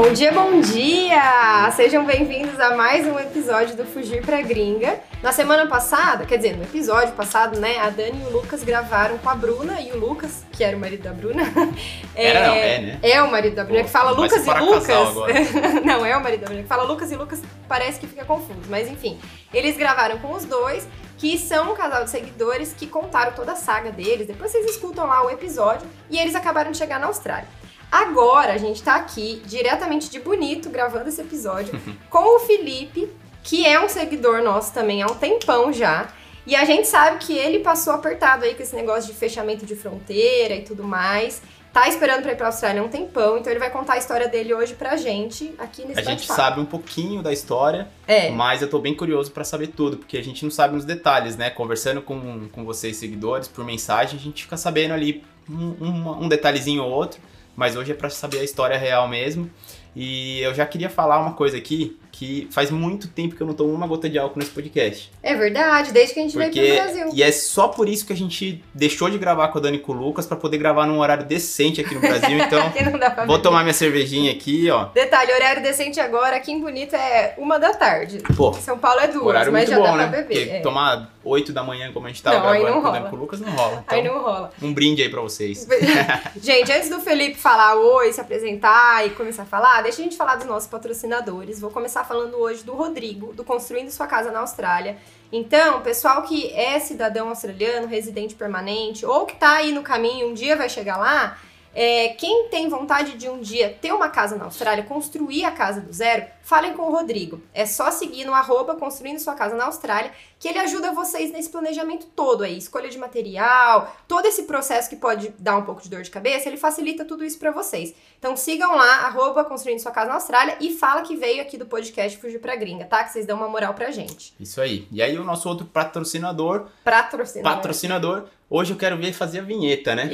Bom dia, bom dia! Sejam bem-vindos a mais um episódio do Fugir pra Gringa. Na semana passada, quer dizer, no episódio passado, né, a Dani e o Lucas gravaram com a Bruna e o Lucas, que era o marido da Bruna. Era, não, é, né? É o marido da Bruna, Pô, que fala Lucas e Lucas. não, é o marido da Bruna, que fala Lucas e Lucas, parece que fica confuso, mas enfim. Eles gravaram com os dois, que são um casal de seguidores que contaram toda a saga deles. Depois vocês escutam lá o episódio e eles acabaram de chegar na Austrália. Agora a gente tá aqui diretamente de Bonito gravando esse episódio com o Felipe, que é um seguidor nosso também há um tempão já. E a gente sabe que ele passou apertado aí com esse negócio de fechamento de fronteira e tudo mais. Tá esperando pra ir pra Austrália há um tempão, então ele vai contar a história dele hoje pra gente aqui nesse A gente sabe um pouquinho da história, É. mas eu tô bem curioso pra saber tudo, porque a gente não sabe nos detalhes, né? Conversando com, com vocês, seguidores, por mensagem, a gente fica sabendo ali um, um, um detalhezinho ou outro, mas hoje é pra saber a história real mesmo. E eu já queria falar uma coisa aqui, que faz muito tempo que eu não tomo uma gota de álcool nesse podcast. É verdade, desde que a gente veio Porque, pro Brasil. e é só por isso que a gente deixou de gravar com a Dani e com o Lucas, pra poder gravar num horário decente aqui no Brasil. Então, vou beber. tomar minha cervejinha aqui, ó. Detalhe, horário decente agora aqui em Bonito é uma da tarde. Pô, São Paulo é duas, Horário mas muito já bom, dá né? pra beber. Porque é. tomar 8 da manhã, como a gente tava Não, gravando com o Lucas, não rola. Então, Aí não rola. um brinde aí pra vocês. gente, antes do Felipe falar oi, se apresentar e começar a falar, deixa a gente falar dos nossos patrocinadores. Vou começar falando hoje do Rodrigo, do Construindo Sua Casa na Austrália. Então, pessoal que é cidadão australiano, residente permanente, ou que tá aí no caminho, um dia vai chegar lá, é, quem tem vontade de um dia ter uma casa na Austrália, construir a casa do zero, falem com o Rodrigo. É só seguir no arroba construindo sua casa na Austrália, que ele ajuda vocês nesse planejamento todo aí, escolha de material, todo esse processo que pode dar um pouco de dor de cabeça, ele facilita tudo isso pra vocês. Então sigam lá, arroba construindo sua casa na Austrália e fala que veio aqui do podcast Fugir pra Gringa, tá? Que vocês dão uma moral pra gente. Isso aí. E aí o nosso outro patrocinador, Patrocinador. patrocinador, hoje eu quero ver fazer a vinheta, né?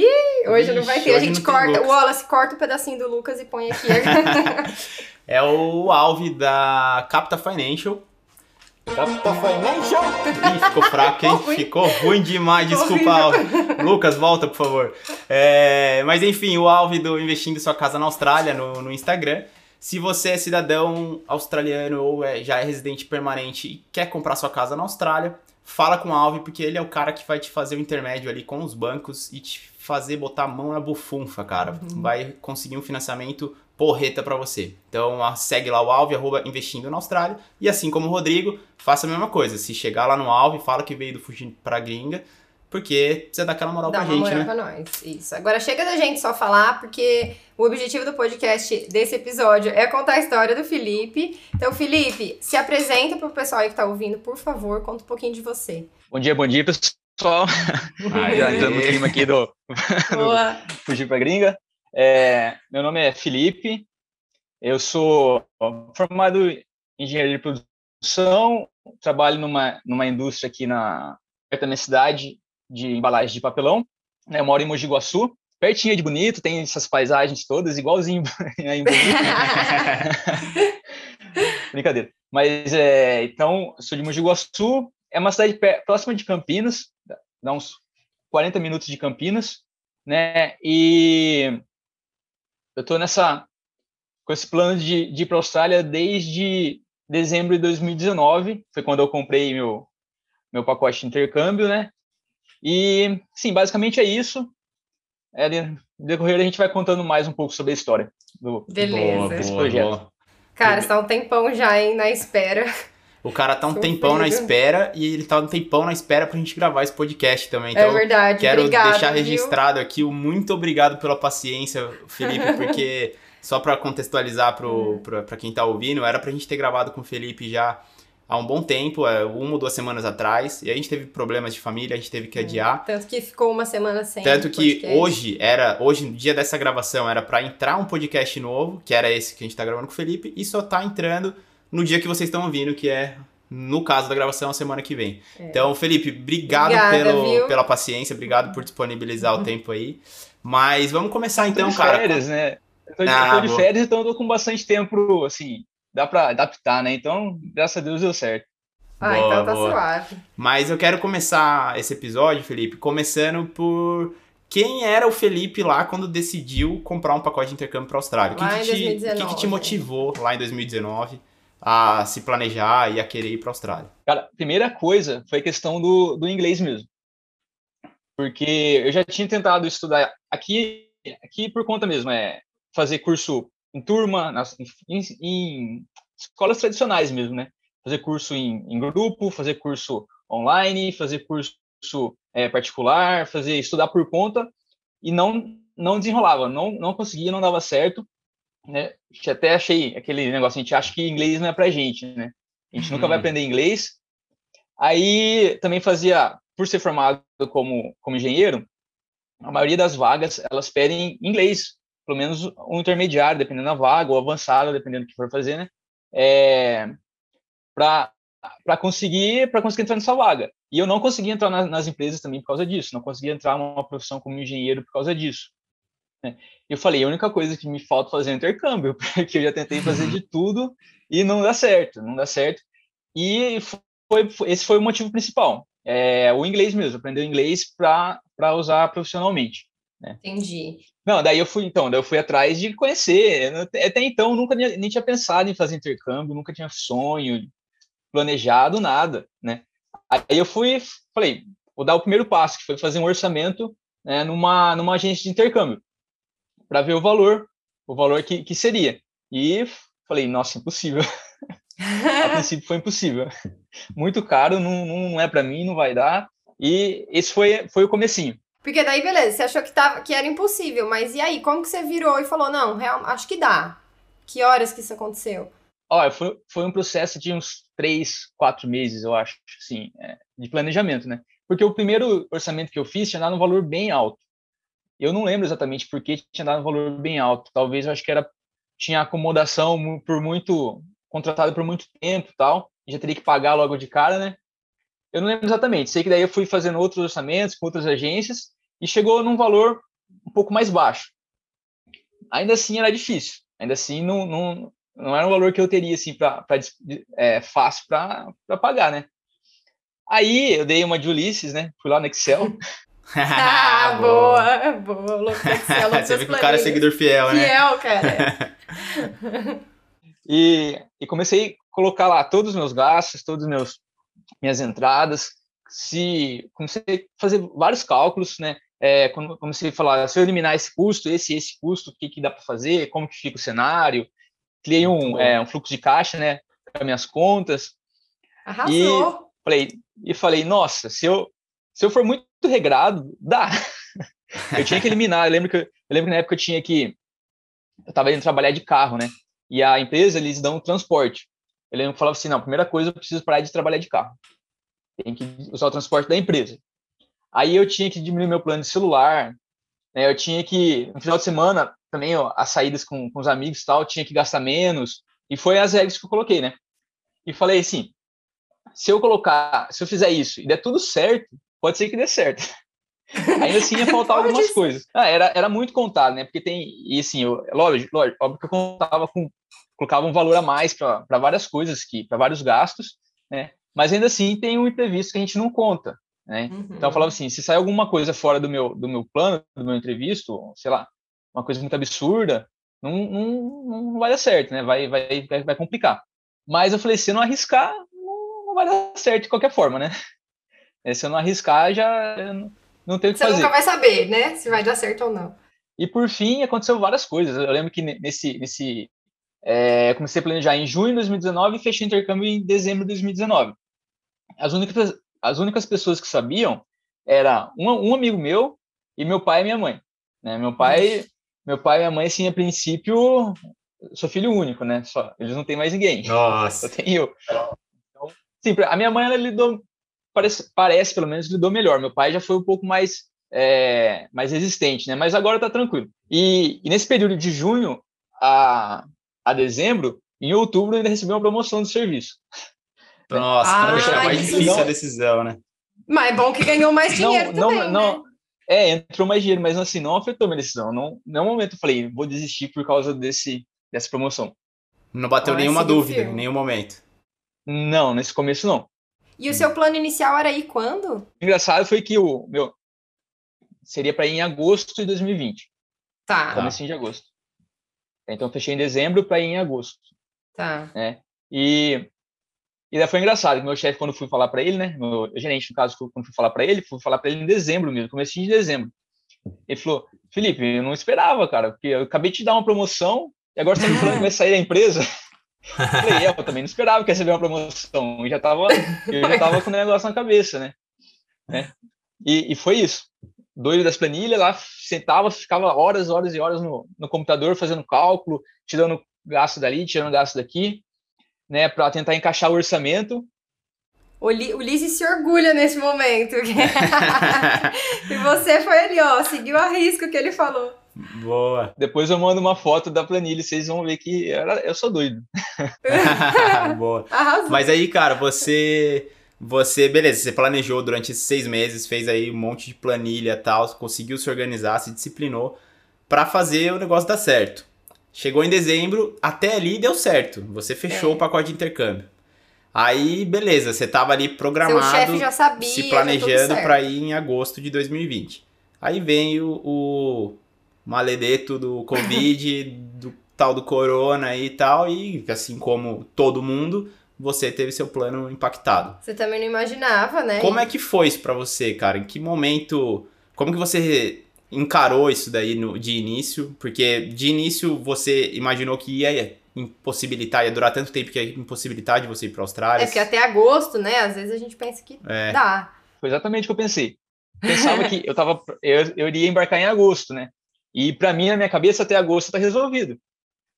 Hoje não Ixi, vai ter, a hoje gente não corta, o. Wallace corta o pedacinho do Lucas e põe aqui. É o Alve da Capta Financial. Capta Financial. Ih, ficou fraco, hein? Ficou ruim. Demais, desculpa. Alve. Lucas, volta, por favor. É, mas enfim, o Alve do Investindo Sua Casa na Austrália no, no Instagram. Se você é cidadão australiano ou é- já é residente permanente e quer comprar sua casa na Austrália, fala com o Alve, porque ele é o cara que vai te fazer o intermédio ali com os bancos e te fazer botar a mão na bufunfa, cara. Vai conseguir um financiamento porreta pra você. Então segue lá o Alve, arroba investindo na Austrália. E assim como o Rodrigo, faça a mesma coisa. Se chegar lá no Alve, fala que veio do Fugir pra Gringa, porque precisa dar aquela moral Dá pra uma gente, moral né? pra nós. Isso. Agora chega da gente só falar, porque o objetivo do podcast desse episódio é contar a história do Felipe. Então, Felipe, se apresenta pro pessoal aí que tá ouvindo, por favor, conta um pouquinho de você. Bom dia, bom dia, pessoal. Aê. Já entrando no clima aqui do Boa. Fugir pra Gringa. É, meu nome é Felipe, eu sou formado em engenharia de produção, trabalho numa, numa indústria aqui na, perto da minha cidade de embalagem de papelão. né, Eu moro em Mogi Guaçu, pertinho de Bonito, tem essas paisagens todas, igualzinho em Bonito. Brincadeira. Mas, é, então, sou de Mogi Guaçu, é uma cidade próxima de Campinas, dá uns 40 minutos de Campinas, né? E eu tô nessa, com esse plano de, de ir para a Austrália desde dezembro de 2019, foi quando eu comprei meu, meu pacote de intercâmbio, né? E, sim, basicamente é isso. É, decorrer a gente vai contando mais um pouco sobre a história do, Beleza. Esse projeto. Cara, você tá um tempão já, hein, na espera. O cara tá um tempão na espera e ele tá um tempão na espera pra gente gravar esse podcast também. é Então, verdade. Quero Obrigada, deixar viu? registrado aqui o muito obrigado pela paciência, Felipe, porque só pra contextualizar pro, Hum. pra, pra quem tá ouvindo, era pra gente ter gravado com o Felipe já há um bom tempo, é, uma ou duas semanas atrás, e a gente teve problemas de família, a gente teve que adiar. Tanto que ficou uma semana sem. Tanto que podcast. hoje era, hoje, no dia dessa gravação, era pra entrar um podcast novo, que era esse que a gente tá gravando com o Felipe, e só tá entrando no dia que vocês estão ouvindo, que é, no caso da gravação, a semana que vem. É. Então, Felipe, obrigado Obrigada, pelo, viu? pela paciência, obrigado por disponibilizar o tempo aí. Mas vamos começar então, de cara. férias, né? Eu tô de, Ah, eu tô de boa. férias, então eu tô com bastante tempo, assim, dá pra adaptar, né? Então, graças a Deus deu certo. Ah, Boa, então tá boa. suave. Mas eu quero começar esse episódio, Felipe, começando por quem era o Felipe lá quando decidiu comprar um pacote de intercâmbio para a Austrália? O que, Lá que, em te, 2019. o que que te motivou lá em 2019 a se planejar e a querer ir para a Austrália? Cara, primeira coisa foi a questão do, do inglês mesmo. Porque eu já tinha tentado estudar aqui, aqui por conta mesmo, é fazer curso em turma, nas, em, em escolas tradicionais mesmo, né? Fazer curso em, em grupo, fazer curso online, fazer curso é, particular, fazer estudar por conta e não não desenrolava, não não conseguia, não dava certo, né? Até achei aquele negócio, a gente acha que inglês não é pra gente, né? A gente nunca vai Uhum. aprender inglês. Aí também fazia, por ser formado como como engenheiro, a maioria das vagas elas pedem inglês, pelo menos um intermediário, dependendo da vaga, ou avançado, dependendo do que for fazer, né? É, para conseguir para conseguir entrar nessa vaga. E eu não conseguia entrar na, nas empresas também por causa disso, não conseguia entrar numa profissão como engenheiro por causa disso. Né? Eu falei, a única coisa que me falta fazer é intercâmbio, porque eu já tentei fazer de tudo e não dá certo, não dá certo. E foi, foi- esse foi o motivo principal, é o inglês mesmo, aprender o inglês para usar profissionalmente. Entendi. Não, daí eu fui, então, daí eu fui atrás de conhecer. Até então, nunca nem, nem tinha pensado em fazer intercâmbio, nunca tinha sonho, planejado, nada, né? Aí eu fui, falei, vou dar o primeiro passo, que foi fazer um orçamento né, numa, numa agência de intercâmbio, para ver o valor, o valor que, que seria. E falei, nossa, impossível. A princípio foi impossível. Muito caro, não, não, é para mim, não vai dar. E esse foi, foi o comecinho. Porque daí, beleza, você achou que, tava, que era impossível, mas e aí, como que você virou e falou, não, real, acho que dá? Que horas que isso aconteceu? Olha, foi, foi um processo de uns três, quatro meses, eu acho, assim, é, de planejamento, né? Porque o primeiro orçamento que eu fiz tinha dado um valor bem alto. Eu não lembro exatamente por que tinha dado um valor bem alto. Talvez eu acho que era tinha acomodação por muito contratado por muito tempo, tal. Já teria que pagar logo de cara, né? Eu não lembro exatamente. Sei que daí eu fui fazendo outros orçamentos com outras agências e chegou num valor um pouco mais baixo. Ainda assim era difícil. Ainda assim não, não, não era um valor que eu teria assim para é, fácil para pagar, né? Aí eu dei uma de Ulisses, né? Fui lá no Excel. Ah, boa, boa. Louco Você vê que o cara é seguidor fiel, né? Fiel, cara. E, e comecei a colocar lá todos os meus gastos, todas meus minhas entradas. Se comecei a fazer vários cálculos, né? É, quando comecei a falar, se eu eliminar esse custo, esse e esse custo, o que, que dá para fazer, como que fica o cenário. Criei um, é, um fluxo de caixa, né? Para minhas contas. Arrasou. Falei, e falei, nossa, se eu, se eu for muito regrado, dá. eu tinha que eliminar. Eu lembro que, eu lembro que na época eu tinha que. Eu estava indo trabalhar de carro, né? E a empresa, eles dão transporte. Eu lembro que falava assim: não, primeira coisa, eu preciso parar de trabalhar de carro. Tem que usar o transporte da empresa. Aí eu tinha que diminuir meu plano de celular. Né? Eu tinha que, no final de semana, também, ó, as saídas com, com os amigos e tal, tinha que gastar menos. E foi as regras que eu coloquei, né? E falei assim: se eu colocar, se eu fizer isso e der tudo certo, pode ser que dê certo. Ainda assim ia faltar algumas ser. coisas. Ah, era, era muito contado, né? Porque tem, e assim, eu, lógico, lógico, óbvio que eu contava com, colocava um valor a mais para várias coisas, que para vários gastos, né? Mas ainda assim tem um imprevisto que a gente não conta, né? Uhum. Então eu falava assim, se sair alguma coisa fora do meu, do meu plano, do meu imprevisto, sei lá, uma coisa muito absurda, não, não, não vai dar certo, né? Vai, vai, vai, vai complicar. Mas eu falei, se eu não arriscar, não, não vai dar certo de qualquer forma, né? É, Se eu não arriscar, já não tenho o que Você fazer. nunca vai saber, né? Se vai dar certo ou não. E por fim, aconteceu várias coisas. Eu lembro que ne- nesse, nesse é, eu comecei a planejar em junho de 2019 e fechei o intercâmbio em dezembro de 2019. As únicas, as únicas pessoas que sabiam era um, um amigo meu e meu pai e minha mãe. Né? Meu pai, meu pai e minha mãe, assim, a princípio, sou filho único, né? Só, eles não têm mais ninguém. Nossa. Só tem eu. Então, sim, a minha mãe ela lidou, parece, parece pelo menos lidou melhor. Meu pai já foi um pouco mais é, mais resistente, né? Mas agora tá tranquilo. E, e nesse período de junho a, a dezembro, em outubro eu ainda recebi uma promoção do serviço. Nossa, Ah, poxa, é mais difícil não- a decisão, né? Mas é bom que ganhou mais dinheiro não, também, não, né? não, é, entrou mais dinheiro, mas assim, não afetou minha decisão. Não, nenhum momento eu falei, vou desistir por causa desse, dessa promoção. Não bateu Ah, nenhuma dúvida, em nenhum momento. Não, nesse começo não. E o seu plano inicial era ir quando? O engraçado foi que o meu, seria para ir em agosto de 2020. Tá. Comecinho de agosto. Então, fechei em dezembro para ir em agosto. Tá. Né? E, e daí foi engraçado, meu chefe, quando fui falar para ele, né? Meu gerente, no caso, quando fui falar para ele, fui falar para ele em dezembro mesmo, comecinho de dezembro. Ele falou, Felipe, eu não esperava, cara, porque eu acabei de te dar uma promoção e agora você tá me falando que vai sair da empresa. Falei, é, eu também não esperava que receber uma promoção. Eu já tava, eu já tava com o negócio na cabeça, né? né? E, e foi isso. Doido das planilhas, lá sentava, ficava horas, horas e horas no, no computador fazendo cálculo, tirando gasto dali, tirando gasto daqui, né, para tentar encaixar o orçamento. O, Li, o Lizzie se orgulha nesse momento. e você foi ali, ó, seguiu a risco que ele falou. Boa. Depois eu mando uma foto da planilha, vocês vão ver que era, eu sou doido. Boa. Arrasou. Mas aí, cara, você. Você, beleza, você planejou durante esses seis meses, fez aí um monte de planilha e tal, conseguiu se organizar, se disciplinou para fazer o negócio dar certo. Chegou em dezembro, até ali deu certo. Você fechou É. o pacote de intercâmbio. Aí, beleza, você tava ali programado, chefe já sabia. se planejando para ir em agosto de 2020. Aí vem o, o maledeto do Covid, do tal do corona e tal, e assim como todo mundo, você teve seu plano impactado. Você também não imaginava, né? Como é que foi isso pra você, cara? Em que momento, como que você encarou isso daí no, de início? Porque de início você imaginou que ia impossibilitar, ia durar tanto tempo que ia impossibilitar de você ir pra Austrália. É porque até agosto, né? Às vezes a gente pensa que É. dá. Foi exatamente o que eu pensei. Pensava que eu tava, eu, eu iria embarcar em agosto, né? E para mim, na minha cabeça, até agosto tá resolvido.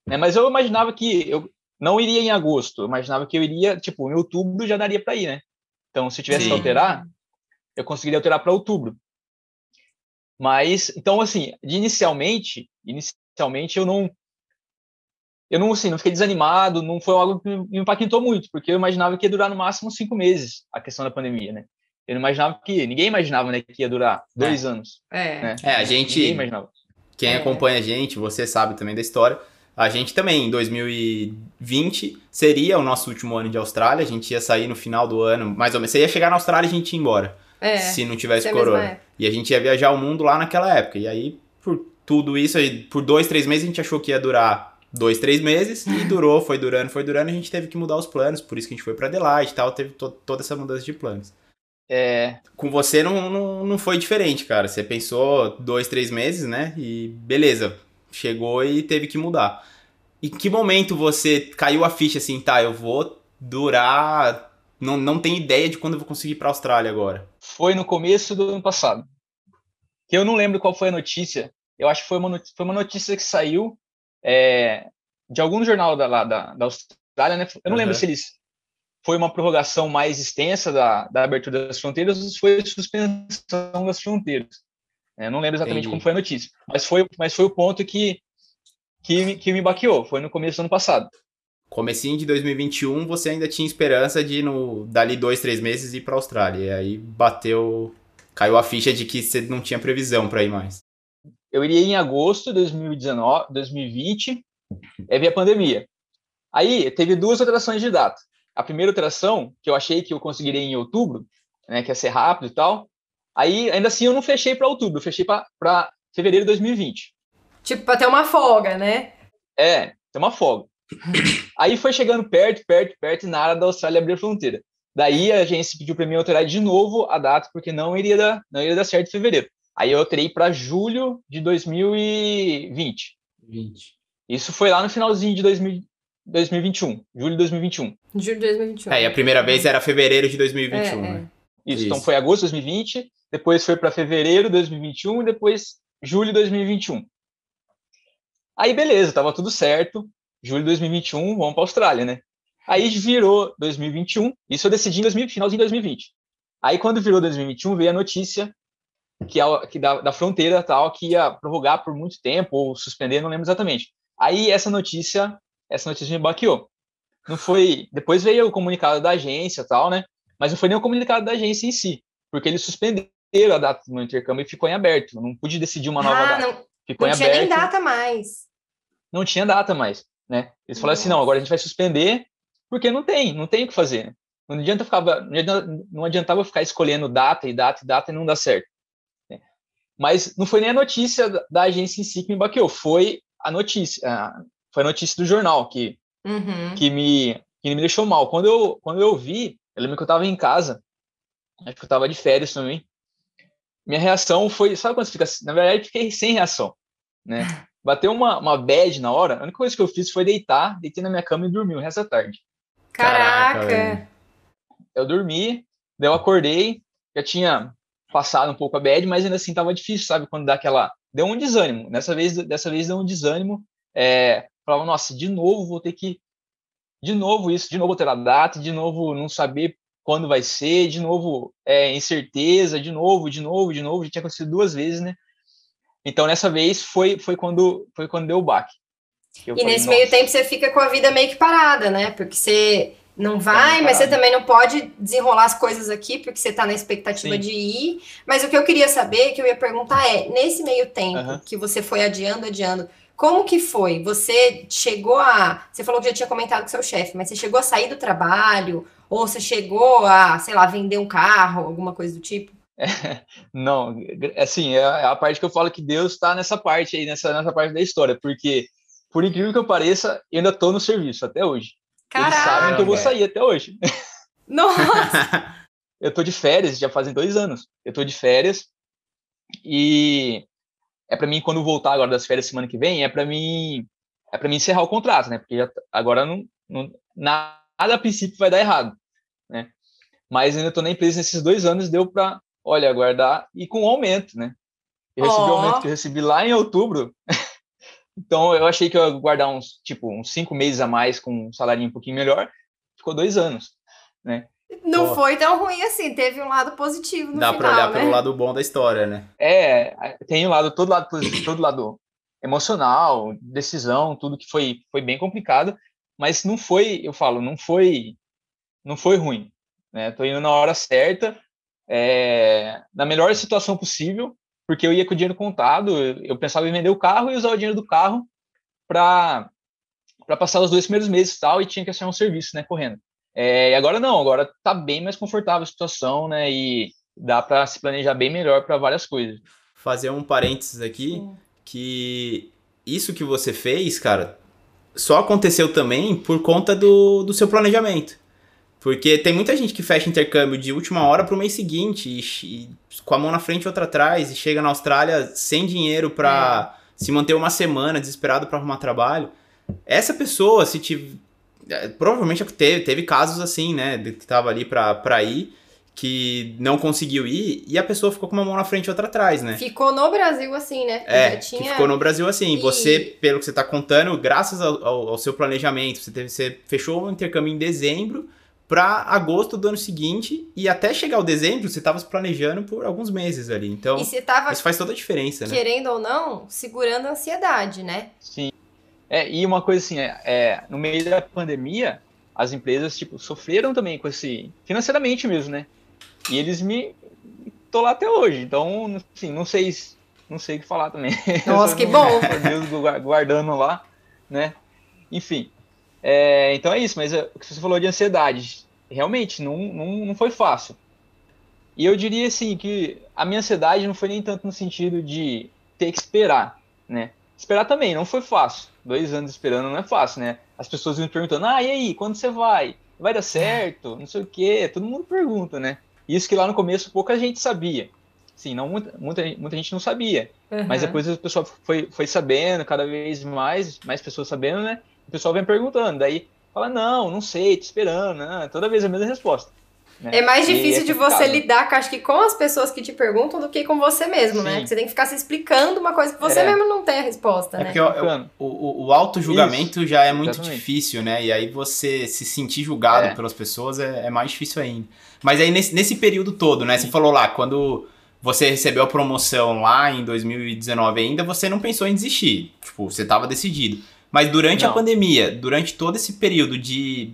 Né? Mas eu imaginava que eu não iria em agosto. Eu imaginava que eu iria, tipo, em outubro já daria para ir, né? Então, se eu tivesse Sim. que alterar, eu conseguiria alterar para outubro. Mas, então, assim, inicialmente, inicialmente eu não, eu não, assim, não fiquei desanimado, não foi algo que me impactou muito, porque eu imaginava que ia durar no máximo cinco meses a questão da pandemia, né? Eu não imaginava que, ninguém imaginava, né, que ia durar dois anos, É. né? É, a gente- Ninguém imaginava. Quem É. acompanha a gente, você sabe também da história. A gente também, em 2020, seria o nosso último ano de Austrália. A gente ia sair no final do ano, mais ou menos. Você ia chegar na Austrália e a gente ia embora. É. se não tivesse é corona. E a gente ia viajar o mundo lá naquela época. E aí, por tudo isso, por dois, três meses, a gente achou que ia durar dois, três meses. E durou, foi durando, foi durando. E a gente teve que mudar os planos. Por isso que a gente foi pra Adelaide e tal. Teve to- toda essa mudança de planos. É, Com você não, não, não foi diferente, cara. Você pensou dois, três meses, né? E beleza, chegou e teve que mudar. Em que momento você caiu a ficha assim, tá, eu vou durar. Não, não tenho ideia de quando eu vou conseguir ir pra Austrália agora. foi no começo do ano passado. Que eu não lembro qual foi a notícia. Eu acho que foi uma notícia, foi uma notícia que saiu é, de algum jornal da, lá da, da Austrália, né? Eu não lembro Aham. se eles foi uma prorrogação mais extensa da, da abertura das fronteiras ou se foi suspensão das fronteiras. É, não lembro exatamente Entendi. como foi a notícia, mas foi, mas foi o ponto que, que, me- que me baqueou. Foi no começo do ano passado. Comecinho de 2021, você ainda tinha esperança de, no, dali dois, três meses, ir pra Austrália. E aí bateu. Caiu a ficha de que você não tinha previsão pra ir mais. eu iria em agosto de 2019, 2020, aí veio a pandemia. Aí teve duas alterações de data. A primeira alteração, que eu achei que eu conseguiria em outubro, né, que ia ser rápido e tal. Aí, ainda assim, eu não fechei para outubro, eu fechei para fevereiro de 2020. Tipo, pra ter uma folga, né? É, tem uma folga. Aí foi chegando perto, perto, perto, e na área da Austrália abrir a fronteira. Daí a agência pediu para mim alterar de novo a data, porque não iria dar, não iria dar certo em fevereiro. Aí eu alterei para julho de 2020. 20. Isso foi lá no finalzinho de 2000, 2021, julho de 2021. Julho de 2021. É, e a primeira vez era fevereiro de 2021, É, é. né? Isso, Isso. então foi agosto de 2020, depois foi para fevereiro de 2021 e depois julho de 2021. Aí beleza, tava tudo certo. Julho de 2021, vamos para Austrália, né? Aí virou 2021, isso eu decidi em 2000, finalzinho de 2020. Aí quando virou 2021, veio a notícia que, a, que da, da fronteira tal que ia prorrogar por muito tempo ou suspender, não lembro exatamente. Aí essa notícia, essa notícia me baqueou. Não foi, depois veio o comunicado da agência tal, né? Mas não foi nem o comunicado da agência em si, porque eles suspenderam a data do meu intercâmbio e ficou em aberto. Eu Não pude decidir uma nova Ah, data. não, Ficou não em tinha aberto. nem data mais. Não tinha data mais, né? Eles falaram assim, não, agora a gente vai suspender, porque não tem, não tem o que fazer. Não adianta ficar, não adianta- não adiantava ficar escolhendo data e data e data e não dar certo. Mas não foi nem a notícia da agência em si que me baqueou, foi a notícia, foi a notícia do jornal que, uhum. que, me, que me deixou mal. Quando eu, quando eu vi, eu lembro que eu estava em casa, acho que eu estava de férias também. Minha reação foi, sabe quando você fica, na verdade, fiquei sem reação, né? Bateu uma, uma bad na hora, a única coisa que eu fiz foi deitar, deitei na minha cama e dormi o resto da tarde. Caraca! Caraca eu dormi, daí eu acordei, já tinha passado um pouco a bad, mas ainda assim tava difícil, sabe? Quando dá aquela. Deu um desânimo. Dessa vez, dessa vez deu um desânimo. É, falava, nossa, de novo vou ter que. De novo isso, de novo ter a data, de novo não saber quando vai ser, de novo é, incerteza, de novo, de novo, de novo. Já tinha acontecido duas vezes, né? Então nessa vez foi, foi, quando, foi quando deu o baque. e falei, nesse meio tempo você fica com a vida meio que parada, né? Porque você não vai, mas você também não pode desenrolar as coisas aqui, porque você está na expectativa Sim. de ir. Mas o que eu queria saber, que eu ia perguntar é, nesse meio tempo uhum. que você foi adiando, adiando, como que foi? Você chegou a. Você falou que já tinha comentado com seu chefe, mas você chegou a sair do trabalho? Ou você chegou a, sei lá, vender um carro, alguma coisa do tipo? É, não, assim, é, a parte que eu falo que Deus está nessa parte aí, nessa, nessa parte da história, porque, por incrível que eu pareça, eu ainda estou no serviço até hoje. Caraca. Eles sabem que eu vou sair até hoje. Nossa! eu tô de férias, já fazem dois anos. Eu tô de férias e é para mim quando voltar agora das férias semana que vem, é para mim é para mim encerrar o contrato, né? Porque já, agora não, não, nada a princípio vai dar errado, né? Mas ainda tô na empresa nesses dois anos, deu para, olha, aguardar e com aumento, né? Eu recebi oh. o aumento que eu recebi lá em outubro. Então eu achei que eu ia guardar uns, tipo, uns cinco meses a mais com um salário um pouquinho melhor. Ficou dois anos, né? Não Pô. foi tão ruim assim, teve um lado positivo no Dá final, pra olhar né? pelo lado bom da história, né? É, tem o um lado, todo lado positivo, todo lado emocional, decisão, tudo que foi, foi bem complicado, mas não foi, eu falo, não foi, não foi ruim, né? Tô indo na hora certa, é, na melhor situação possível, porque eu ia com o dinheiro contado, eu pensava em vender o carro e usar o dinheiro do carro para para passar os dois primeiros meses e tal, e tinha que assinar um serviço, né, correndo. É, e agora não, agora tá bem mais confortável a situação, né, e dá para se planejar bem melhor para várias coisas. Fazer um parênteses aqui, Sim. que isso que você fez, cara, só aconteceu também por conta do, do seu planejamento. Porque tem muita gente que fecha intercâmbio de última hora para o mês seguinte, e, e, com a mão na frente e outra atrás, e chega na Austrália sem dinheiro para é. se manter uma semana, desesperado para arrumar trabalho. Essa pessoa, se tiver. É, provavelmente teve, teve casos assim, né? Que tava ali para ir, que não conseguiu ir, e a pessoa ficou com uma mão na frente e outra atrás, né? Ficou no Brasil assim, né? É, tinha... ficou no Brasil assim. E... Você, pelo que você tá contando, graças ao, ao, ao seu planejamento, você, teve, você fechou o intercâmbio em dezembro para agosto do ano seguinte e até chegar o dezembro você estava se planejando por alguns meses ali. Então, isso faz toda a diferença, né? Querendo ou não, segurando a ansiedade, né? Sim. É, e uma coisa assim, é, é, no meio da pandemia, as empresas tipo sofreram também com esse financeiramente mesmo, né? E eles me tô lá até hoje. Então, assim, não sei, não sei o que falar também. Nossa, que bom. Deus guardando lá, né? Enfim, é, então é isso, mas é, o que você falou de ansiedade, realmente não, não, não foi fácil. E eu diria assim que a minha ansiedade não foi nem tanto no sentido de ter que esperar, né? Esperar também não foi fácil. Dois anos esperando não é fácil, né? As pessoas me perguntando, ah, e aí, quando você vai? Vai dar certo? Não sei o quê. Todo mundo pergunta, né? Isso que lá no começo pouca gente sabia. Sim, não muita, muita, muita gente não sabia. Uhum. Mas depois o pessoal foi, foi sabendo, cada vez mais, mais pessoas sabendo, né? o pessoal vem perguntando, daí fala, não, não sei, tô esperando, né? toda vez a mesma resposta. Né? É mais difícil é de você lidar, acho que com as pessoas que te perguntam do que com você mesmo, né? Sim. né? Porque você tem que ficar se explicando uma coisa que você é. mesmo não tem a resposta, é né? Porque o, o, o auto-julgamento já é muito Exatamente. difícil, né? E aí você se sentir julgado é. pelas pessoas é, é, mais difícil ainda. Mas aí nesse, nesse período todo, né? Sim. Você falou lá, quando você recebeu a promoção lá em 2019 ainda, você não pensou em desistir. Tipo, você estava decidido. Mas durante Não. a pandemia, durante todo esse período de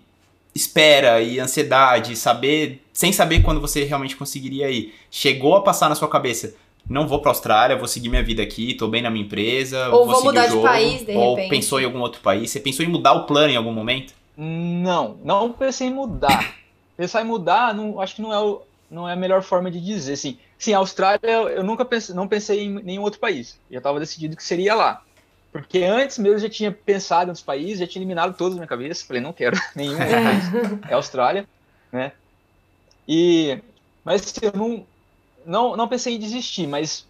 espera e ansiedade, saber, sem saber quando você realmente conseguiria ir, chegou a passar na sua cabeça, não vou para Austrália, vou seguir minha vida aqui, tô bem na minha empresa, ou vou, vou mudar jogo, de país, de ou repente. pensou em algum outro país? Você pensou em mudar o plano em algum momento? Não, não pensei em mudar. Pensar em mudar, não, acho que não é, o, não é a melhor forma de dizer, assim. sim, a Austrália eu nunca pensei, não pensei em nenhum outro país. Já estava decidido que seria lá. Porque antes mesmo eu já tinha pensado outros países, já tinha eliminado todos na minha cabeça. Falei, não quero nenhum país. É a Austrália, né? E, mas eu não, não, não pensei em desistir, mas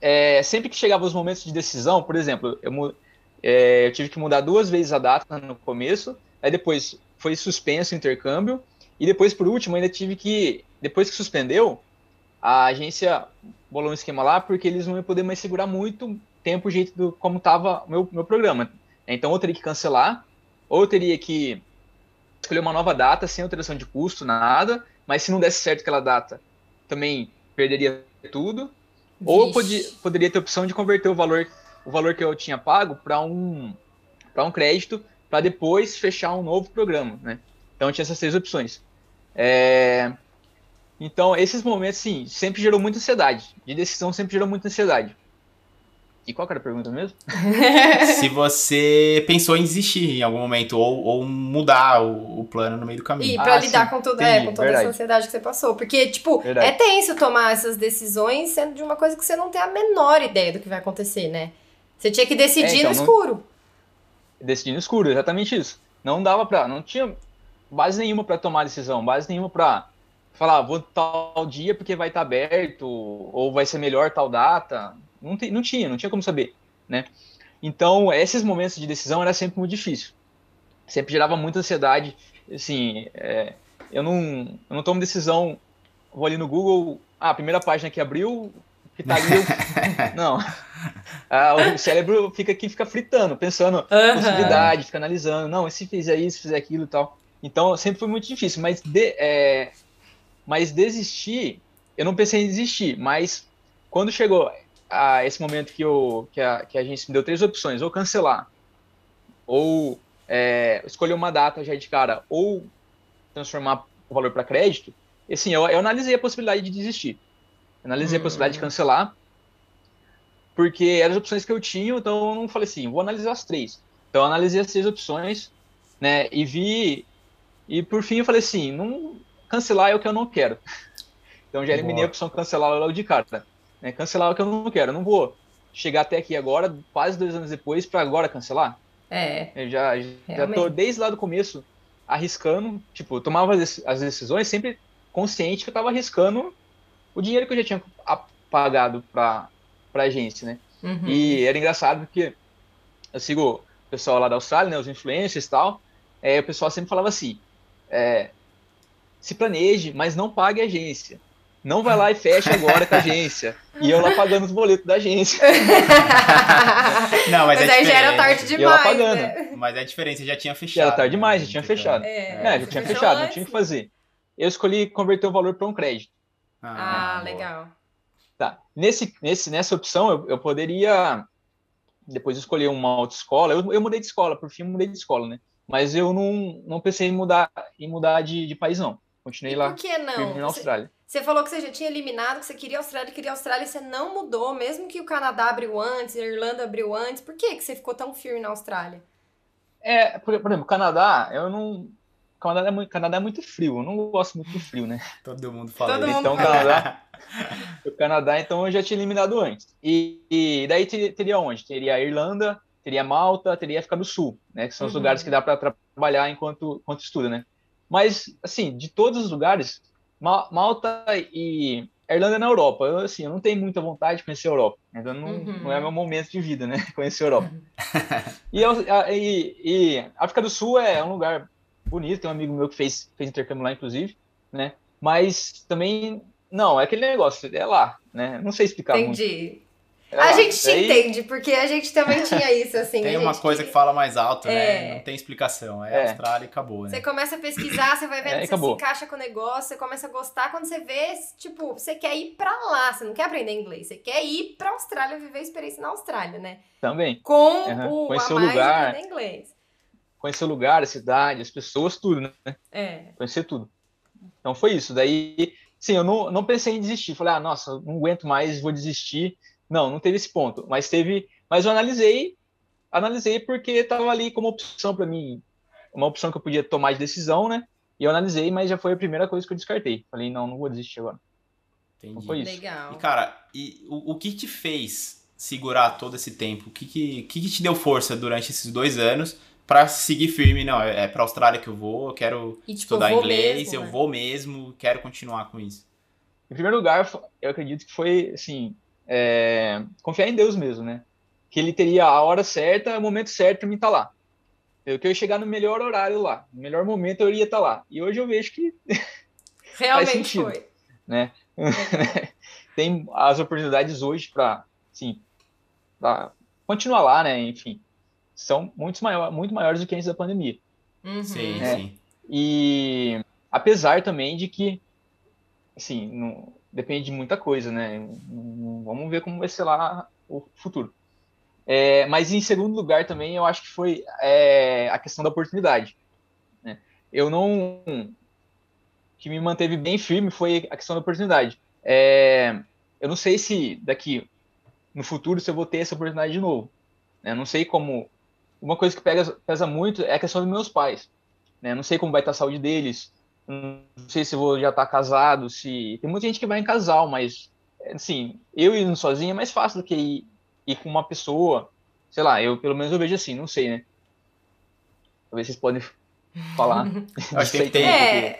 é, sempre que chegava os momentos de decisão, por exemplo, eu, é, eu tive que mudar duas vezes a data no começo, aí depois foi suspenso o intercâmbio, e depois, por último, ainda tive que, depois que suspendeu, a agência bolou um esquema lá, porque eles não iam poder mais segurar muito tempo o jeito do como estava o meu, meu programa. Então, eu teria que cancelar, ou eu teria que escolher uma nova data, sem alteração de custo, nada, mas se não desse certo aquela data, também perderia tudo. Vixe. Ou eu podia, poderia ter a opção de converter o valor, o valor que eu tinha pago para um, um crédito, para depois fechar um novo programa, né? Então tinha essas três opções. É... Então, esses momentos, sim, sempre gerou muita ansiedade. De decisão sempre gerou muita ansiedade. E qual era a pergunta mesmo? Se você pensou em desistir em algum momento ou, ou mudar o, o, plano no meio do caminho. E pra ah, lidar com, tudo, é, com toda Verdade. essa ansiedade que você passou. Porque, tipo, Verdade. é tenso tomar essas decisões sendo de uma coisa que você não tem a menor ideia do que vai acontecer, né? Você tinha que decidir é, então, no escuro. Não... Decidir no escuro, exatamente isso. Não dava pra. Não tinha base nenhuma para tomar decisão, base nenhuma para falar, vou tal dia porque vai estar tá aberto, ou vai ser melhor tal data. Não, te, não tinha, não tinha como saber, né? Então, esses momentos de decisão era sempre muito difícil. Sempre gerava muita ansiedade. Assim, é, eu, não, eu não tomo decisão, vou ali no Google, ah, a primeira página que abriu, que tá ali, eu, não. Ah, o cérebro fica aqui, fica fritando, pensando uhum. possibilidade, fica analisando, não, e se fizer isso, se fizer aquilo e tal. Então, sempre foi muito difícil, mas, de, é, mas desistir, eu não pensei em desistir, mas quando chegou a esse momento que, eu, que, a, que a gente me deu três opções, ou cancelar, ou é, escolher uma data já de cara, ou transformar o valor para crédito, assim, eu, eu, analisei a possibilidade de desistir. Analisei a possibilidade de hum. cancelar, porque eram as opções que eu tinha, então eu não falei assim, vou analisar as três. Então eu analisei as três opções, né, e vi, e por fim eu falei assim, não, cancelar é o que eu não quero. Então já eliminei Boa. a opção cancelar logo de cara. Né? Cancelar o que eu não quero. Eu não vou chegar até aqui agora, quase dois anos depois, para agora cancelar. É. Eu já, já tô desde lá do começo arriscando, tipo, tomava as decisões sempre consciente que eu tava arriscando o dinheiro que eu já tinha pagado para pra agência, né? Uhum. E era engraçado porque eu sigo o pessoal lá da Austrália, né, os influencers e tal, é, o pessoal sempre falava assim, é, se planeje, mas não pague a agência. Não vai lá e fecha agora com a agência. E eu lá pagando os boletos da agência. não, mas, mas é aí já era tarde demais. E eu lá pagando. Né? Mas é diferente, você já tinha fechado. Já era tarde demais, né? já tinha fechado. É, é já tinha fechado, não tinha o que fazer. Eu escolhi converter o valor para um crédito. Ah, ah legal. Tá. Nesse, nesse, nessa opção, eu, eu poderia depois escolher uma autoescola. Eu, eu mudei de escola, por fim, mudei de escola, né? Mas eu não, não pensei em mudar, em mudar de, de país, não. Continuei e lá. Por que não? Na Austrália. Você, você falou que você já tinha eliminado, que você queria a Austrália, queria a Austrália, e você não mudou, mesmo que o Canadá abriu antes, a Irlanda abriu antes. Por que, que você ficou tão firme na Austrália? É, por, por exemplo, Canadá, eu não. Canadá é, muito, Canadá é muito frio, eu não gosto muito do frio, né? Todo mundo fala Todo isso. Então, fala. Canadá, o Canadá, então eu já tinha eliminado antes. E, e daí teria, teria onde? Teria a Irlanda, teria Malta, teria a África do Sul, né? Que são os uhum. lugares que dá para trabalhar enquanto, enquanto estuda, né? Mas, assim, de todos os lugares, Malta e Irlanda é na Europa. Eu, assim, eu não tenho muita vontade de conhecer a Europa. Então não, uhum. não é meu momento de vida, né? Conhecer a Europa. e, e, e África do Sul é um lugar bonito. Tem um amigo meu que fez, fez intercâmbio lá, inclusive, né? Mas também, não, é aquele negócio, é lá, né? Não sei explicar Entendi. Muito. É a gente te aí... entende, porque a gente também tinha isso, assim. Tem uma coisa que... que... fala mais alto, né? é. Não tem explicação. É, é. Austrália e acabou, né? Você começa a pesquisar, você vai vendo é, se se encaixa com o negócio, você começa a gostar quando você vê, tipo, você quer ir pra lá, você não quer aprender inglês, você quer ir pra Austrália, viver a experiência na Austrália, né? Também. Com uhum. o Conhecer a mais lugar, aprender inglês. Conhecer o lugar, a cidade, as pessoas, tudo, né? É. Conhecer tudo. Então foi isso. Daí, sim, eu não, não pensei em desistir. Falei, ah, nossa, não aguento mais, vou desistir não, não teve esse ponto, mas teve, mas eu analisei, analisei porque estava ali como opção para mim, uma opção que eu podia tomar de decisão, né? E eu analisei, mas já foi a primeira coisa que eu descartei. Falei, não, não vou desistir agora. Entendi. Foi isso. Legal. E, cara, e o, o que te fez segurar todo esse tempo? O que, que, que, te deu força durante esses dois anos pra seguir firme? Não, é, é pra Austrália que eu vou, eu quero E, tipo, estudar eu inglês, mesmo, eu né? vou mesmo, quero continuar com isso. Em primeiro lugar, eu acredito que foi, assim, é, confiar em Deus mesmo, né? Que ele teria a hora certa, o momento certo para mim estar lá. Eu que eu ia chegar no melhor horário lá, no melhor momento eu iria estar lá. E hoje eu vejo que Realmente sentido. foi. tem as oportunidades hoje para, sim, pra continuar lá, né? Enfim, são muito, maior, muito maiores do que antes da pandemia. Uhum. Sim, É. sim. E apesar também de que, assim, não, depende de muita coisa, né? Não- Vamos ver como vai ser lá o futuro. É, mas em segundo lugar também eu acho que foi é, a questão da oportunidade. né? Eu não. Que me manteve bem firme foi a questão da oportunidade. É, eu não sei se daqui no futuro se eu vou ter essa oportunidade de novo. né? Não sei como. Uma coisa que pega, pesa muito é a questão dos meus pais. Né? Não sei como vai estar a saúde deles. Não sei se vou já estar casado. Se tem muita gente que vai em casal, mas assim, eu indo sozinho é mais fácil do que ir, ir com uma pessoa. Sei lá, eu pelo menos eu vejo assim, não sei, né? Talvez vocês podem falar. Acho que tem É,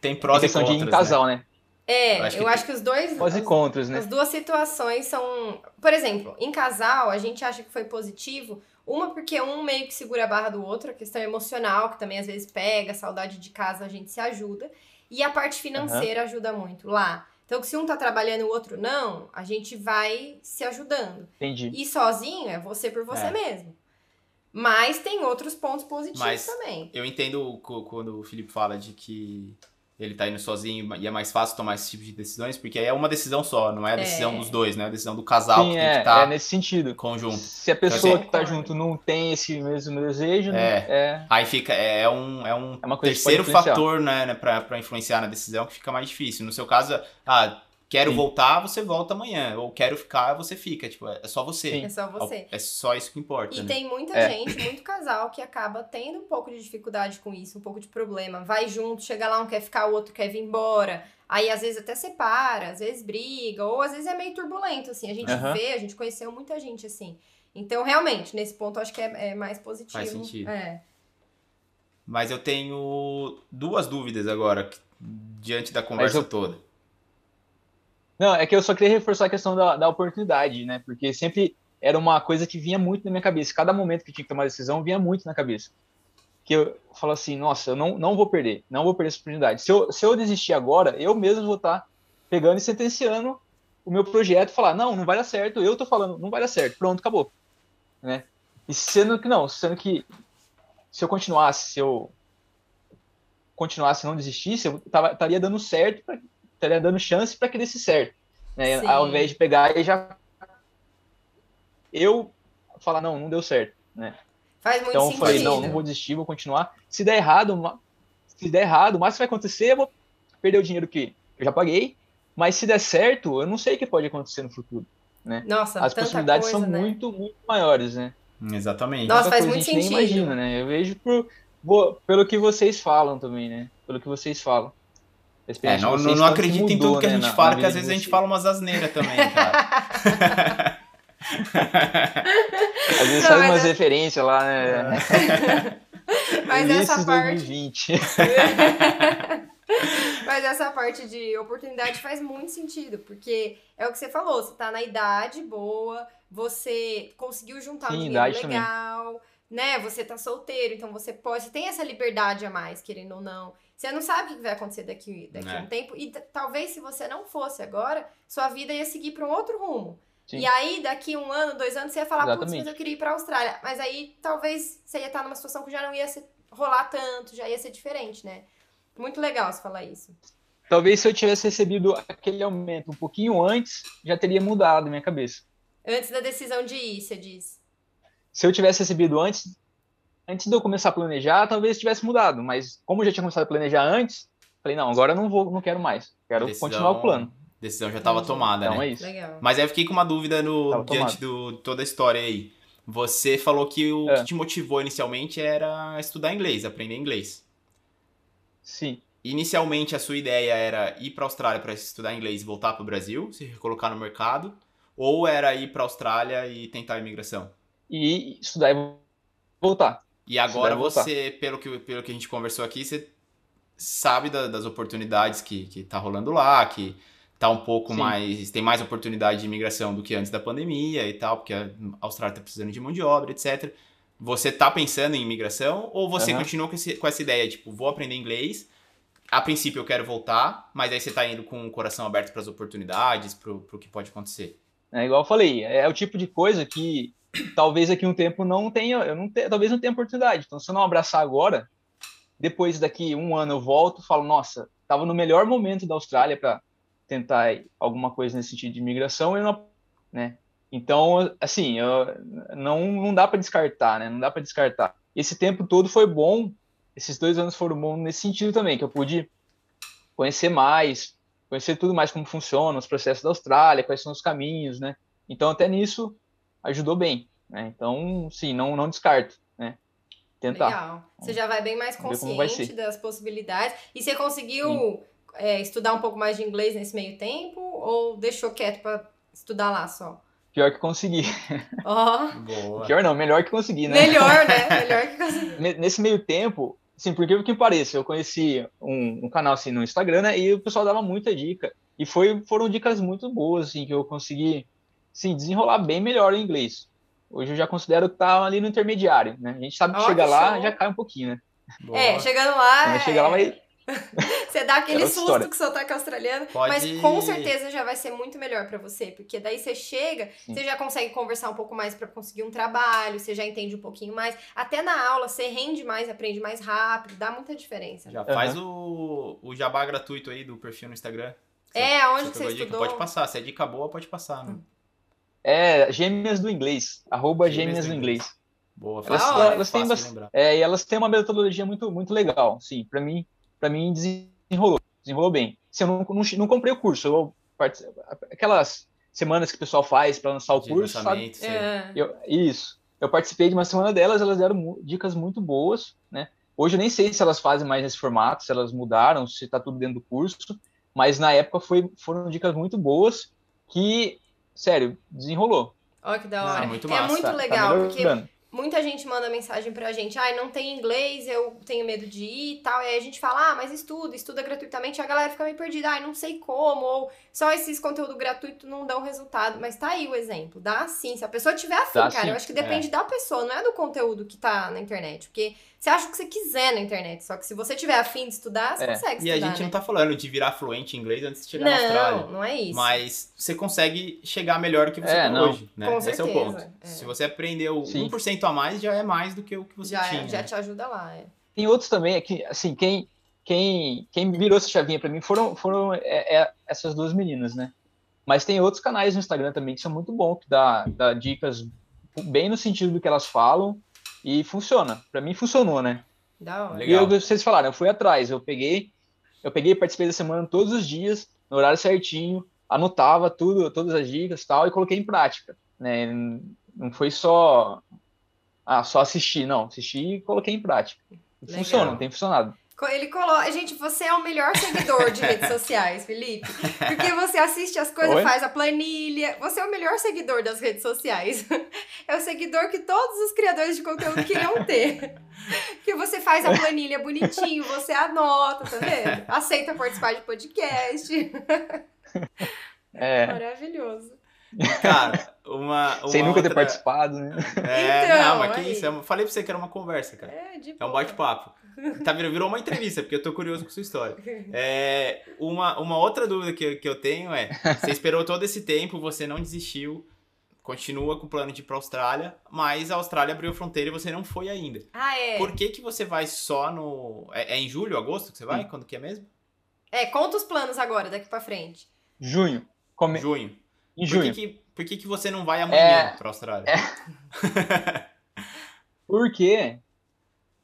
Tem Tem prós e questão de ir contras, em né? casal, né? é, Eu acho eu que acho que os dois. Prós e as- contras, né? As duas situações são. Por exemplo, em casal, a gente acha que foi positivo. Uma, porque um meio que segura a barra do outro, a questão emocional, que também às vezes pega, saudade de casa, a gente se ajuda. E a parte financeira ajuda muito lá. Então, se um tá trabalhando e o outro não, a gente vai se ajudando. Entendi. E sozinho é você por você É. mesmo. Mas tem outros pontos positivos Mas- também. Eu entendo quando o Felipe fala de que ele tá indo sozinho e é mais fácil tomar esse tipo de decisões, porque é uma decisão só, não é a decisão É. dos dois, né? É a decisão do casal Sim, que tem é, que estar é nesse sentido. conjunto. Se a pessoa assim, que tá junto não tem esse mesmo desejo, né? É, Aí fica, é um, é um É uma coisa que terceiro fator, né, né pra, pra influenciar na decisão que fica mais difícil. No seu caso, ah, quero Sim. voltar, você volta amanhã. Ou quero ficar, você fica. Tipo, é só você. Sim. É só você. É só isso que importa, E né? tem muita É. gente, muito casal, que acaba tendo um pouco de dificuldade com isso, um pouco de problema. Vai junto, chega lá, um quer ficar, o outro quer vir embora. Aí às vezes até separa, às vezes briga, ou às vezes é meio turbulento, assim. A gente vê, a gente conheceu muita gente assim. Então, realmente, nesse ponto, eu acho que é, é mais positivo. Faz sentido. É. Mas eu tenho duas dúvidas agora, que- diante da conversa eu- toda. Não, é que eu só queria reforçar a questão da, da oportunidade, né? Porque sempre era uma coisa que vinha muito na minha cabeça. Cada momento que tinha que tomar decisão vinha muito na cabeça. Que eu falo assim, nossa, eu não, não vou perder, não vou perder essa oportunidade. Se eu, se eu desistir agora, eu mesmo vou estar pegando e sentenciando o meu projeto falar, não, não vai dar certo, eu tô falando, não vai dar certo, pronto, acabou. Né? E sendo que não, sendo que se eu continuasse, se eu continuasse não desistisse, eu tava, estaria dando certo, estaria dando chance para que desse certo. Né? Sim. Ao invés de pegar e já eu falar, não, não deu certo. Né? Faz muito Então eu sentido. falei, não, não vou desistir, vou continuar. Se der errado, se der errado, o máximo que vai acontecer, eu vou perder o dinheiro que eu já paguei. Mas se der certo, eu não sei o que pode acontecer no futuro. Nossa, As tanta possibilidades coisa, são né? muito, muito maiores, né? Exatamente. Nossa, faz muito a gente sentido. nem imagina, né? Eu vejo por, pelo que vocês falam também, né? Pelo que vocês falam. É, não, não, não acredita em mudou, tudo que a né, gente na- fala, na que às vezes a gente fala umas asneiras também, cara. Às vezes Não, faz mas umas é- referências lá, né? Mas essa parte. 2020. Mas essa parte de oportunidade faz muito sentido, porque é o que você falou, você tá na idade boa, você conseguiu juntar Sim, um dinheiro idade também. legal, né? Você tá solteiro, então você pode, você tem essa liberdade a mais, querendo ou não. Você não sabe o que vai acontecer daqui, daqui a É. um tempo, e talvez se você não fosse agora, sua vida ia seguir para um outro rumo. Sim. E aí, daqui um ano, dois anos, você ia falar, putz, mas eu queria ir pra Austrália. Mas aí, talvez, você ia estar numa situação que já não ia ser- rolar tanto, já ia ser diferente, né? Muito legal você falar isso. Talvez se eu tivesse recebido aquele aumento um pouquinho antes, já teria mudado a minha cabeça. Antes da decisão de ir, você diz. Se eu tivesse recebido antes, antes de eu começar a planejar, talvez tivesse mudado. Mas como eu já tinha começado a planejar antes, falei, não, agora eu não vou, não quero mais. Quero Decisão- continuar o plano. Decisão já tava Entendi. tomada, Então né? é isso. Legal. Mas aí eu fiquei com uma dúvida no, Tava diante do toda a história aí. Você falou que o É. que te motivou inicialmente era estudar inglês, aprender inglês. Sim. inicialmente a sua ideia era ir para a Austrália para estudar inglês e voltar para o Brasil, se recolocar no mercado, ou era ir para a Austrália e tentar a imigração? E estudar e voltar. E agora você, pelo que, pelo que a gente conversou aqui, você sabe da, das oportunidades que, que tá rolando lá, que tá um pouco Sim. mais. tem mais oportunidade de imigração do que antes da pandemia e tal, porque a Austrália tá precisando de mão de obra, etc. Você tá pensando em imigração ou você uhum. continua com, esse, com essa ideia, tipo, vou aprender inglês, a princípio eu quero voltar, mas aí você tá indo com o coração aberto para as oportunidades, pro, pro que pode acontecer? É igual eu falei, é o tipo de coisa que talvez aqui um tempo não tenha, eu não talvez não tenha oportunidade. Então, se eu não abraçar agora, depois daqui um ano eu volto, falo, nossa, estava no melhor momento da Austrália para tentar alguma coisa nesse sentido de imigração, não, né? Então, assim, eu, não, não dá para descartar, né? Não dá para descartar. Esse tempo todo foi bom, esses dois anos foram bons nesse sentido também, que eu pude conhecer mais, conhecer tudo mais como funciona, os processos da Austrália, quais são os caminhos, né? Então, até nisso, ajudou bem. Né? Então, sim, não, não descarto. Né? Tentar. Legal. Você já vai bem mais consciente das possibilidades. E você conseguiu é, estudar um pouco mais de inglês nesse meio tempo? Ou deixou quieto para estudar lá só? Pior que consegui. Ó. Oh. Pior não, melhor que consegui, né? Melhor, né? Melhor que consegui. Nesse meio tempo, assim, por que que pareça, eu conheci um, um, canal assim no Instagram, né? E o pessoal dava muita dica. E foi, foram dicas muito boas, assim, que eu consegui sim, desenrolar bem melhor o inglês. Hoje eu já considero que tá ali no intermediário, né? A gente sabe que oh, chega que lá, já cai um pouquinho, né? Boa. É, chegando lá. É... Chega lá, vai. você dá aquele susto história. com o sotaque australiano, Pode... mas com certeza já vai ser muito melhor para você, porque daí você chega, Sim. você já consegue conversar um pouco mais para conseguir um trabalho, você já entende um pouquinho mais. Até na aula você rende mais, aprende mais rápido, dá muita diferença. Já né? faz o, o jabá gratuito aí do perfil no Instagram. É, onde você, você estudou? Pode passar, se é dica boa, pode passar, né? É Gêmeas do Inglês. Arroba Gêmeas, Gêmeas do Inglês. inglês. Boa, elas, hora, elas têm é, e elas têm uma metodologia muito, muito legal. Sim, para mim, para mim desenrolou, desenrolou bem. Se eu não, não, não comprei o curso, eu aquelas semanas que o pessoal faz para lançar o de curso, sabe? É. Eu, isso. Eu participei de uma semana delas, elas deram dicas muito boas, né? Hoje eu nem sei se elas fazem mais nesse formato, se elas mudaram, se está tudo dentro do curso, mas na época foi, foram dicas muito boas que sério, desenrolou. Olha que da hora. Não, muito massa. É muito tá, legal, tá porque muita gente manda mensagem pra gente, ai, ah, não tem inglês, eu tenho medo de ir e tal. E aí a gente fala, ah, mas estuda, estuda gratuitamente. E a galera fica meio perdida, ai, ah, não sei como, ou só esses conteúdo gratuito não dão resultado. Mas tá aí o exemplo, dá sim. Se a pessoa tiver afim, dá cara, sim. eu acho que depende é. da pessoa, não é do conteúdo que tá na internet. Porque você acha o que você quiser na internet, só que se você tiver afim de estudar, você é. consegue estudar. E a gente né? não tá falando de virar fluente em inglês antes de chegar não, na Austrália. Não, não é isso. Mas você consegue chegar melhor do que você é, tá hoje, né? Com Esse certeza, é o ponto. É. Se você aprendeu Sim. 1% a mais, já é mais do que o que você já, é, tinha. Já né? te ajuda lá, é. Tem outros também, que, assim, quem, quem, quem virou essa chavinha para mim foram, foram é, é, essas duas meninas, né? Mas tem outros canais no Instagram também que são muito bons, que dá, dá dicas bem no sentido do que elas falam e funciona. Para mim funcionou, né? Da hora. E eu, vocês falaram, eu fui atrás, eu peguei, eu peguei, participei da semana todos os dias, no horário certinho, anotava tudo, todas as dicas tal, e coloquei em prática. Né? Não foi só, ah, só assistir, não, assisti e coloquei em prática. Funciona, tem funcionado. Ele coloca. Gente, você é o melhor seguidor de redes sociais, Felipe. Porque você assiste as coisas, Oi? faz a planilha. Você é o melhor seguidor das redes sociais. É o seguidor que todos os criadores de conteúdo queriam ter. Que você faz a planilha bonitinho, você anota, tá vendo? Aceita participar de podcast. É. Maravilhoso. Cara, uma. uma Sem nunca outra... ter participado, né? É, então, não, mas que isso? Eu falei pra você que era uma conversa, cara. É, de É um bate-papo. Tá virou, virou uma entrevista, porque eu tô curioso com sua história. É, uma, uma outra dúvida que, que eu tenho é: você esperou todo esse tempo, você não desistiu, continua com o plano de ir pra Austrália, mas a Austrália abriu a fronteira e você não foi ainda. Ah, é? Por que, que você vai só no. É, é em julho, agosto que você vai? Hum. Quando que é mesmo? É, conta os planos agora, daqui pra frente. Junho. Come... Junho. Em junho. Por que, que, por que, que você não vai amanhã é... pra Austrália? É... por quê?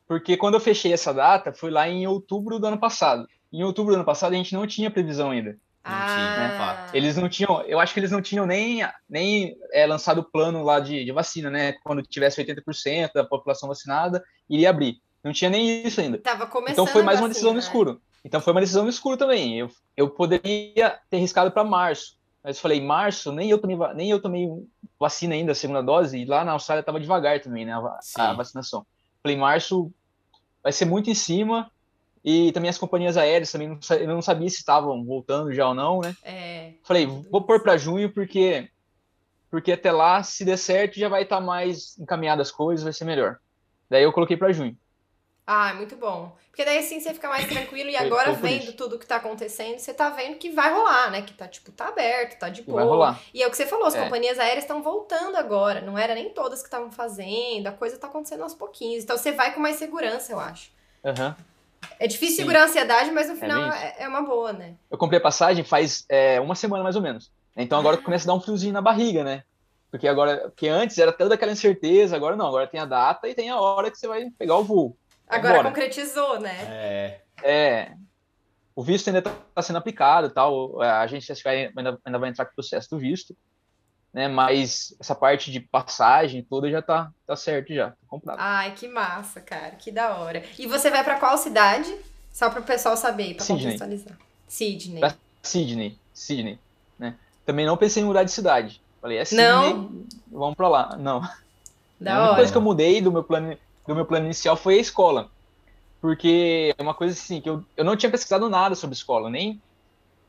Porque quando eu fechei essa data, foi lá em outubro do ano passado. Em outubro do ano passado, a gente não tinha previsão ainda. Ah. Né? Eles não tinham, eu acho que eles não tinham nem, nem é, lançado o plano lá de, de vacina, né? Quando tivesse 80% da população vacinada, iria abrir. Não tinha nem isso ainda. Tava começando então foi mais uma vacina, decisão no né? escuro. Então foi uma decisão no escuro também. Eu, eu poderia ter riscado para março. Mas eu falei, março, nem eu tomei, nem eu tomei vacina ainda, a segunda dose, e lá na Austrália estava devagar também, né, a, a, vacinação. Falei, março vai ser muito em cima, e também as companhias aéreas também, não, eu não sabia se estavam voltando já ou não, né? É. Falei, vou pôr para junho, porque porque até lá, se der certo, já vai estar tá mais encaminhadas as coisas, vai ser melhor. Daí eu coloquei para junho. Ah, muito bom. Porque daí assim você fica mais tranquilo e agora vendo tudo que tá acontecendo, você tá vendo que vai rolar, né? Que tá tipo, tá aberto, tá de boa. Vai rolar. E é o que você falou, as é. companhias aéreas estão voltando agora, não era nem todas que estavam fazendo, a coisa tá acontecendo aos pouquinhos. Então você vai com mais segurança, eu acho. Uhum. É difícil Sim. segurar a ansiedade, mas no é final é, é, uma boa, né? Eu comprei a passagem faz é, uma semana mais ou menos. Então agora ah. começa a dar um friozinho na barriga, né? Porque agora, porque antes era toda aquela incerteza, agora não, agora tem a data e tem a hora que você vai pegar o voo. Agora concretizou, né? É. É. O visto ainda está sendo aplicado tal. A gente ainda, ainda vai entrar com o processo do visto. Né, mas essa parte de passagem toda já tá, tá certo já, tá comprado. Ai, que massa, cara, que da hora. E você vai para qual cidade? Só para o pessoal saber, para contextualizar. Sydney. Pra Sydney, Sydney, né? Também não pensei em mudar de cidade. Falei, é Sydney, não. vamos para lá. Não. Da a única hora. coisa que eu mudei do meu plano do meu plano inicial foi a escola. Porque é uma coisa assim, que eu, eu não tinha pesquisado nada sobre escola, nem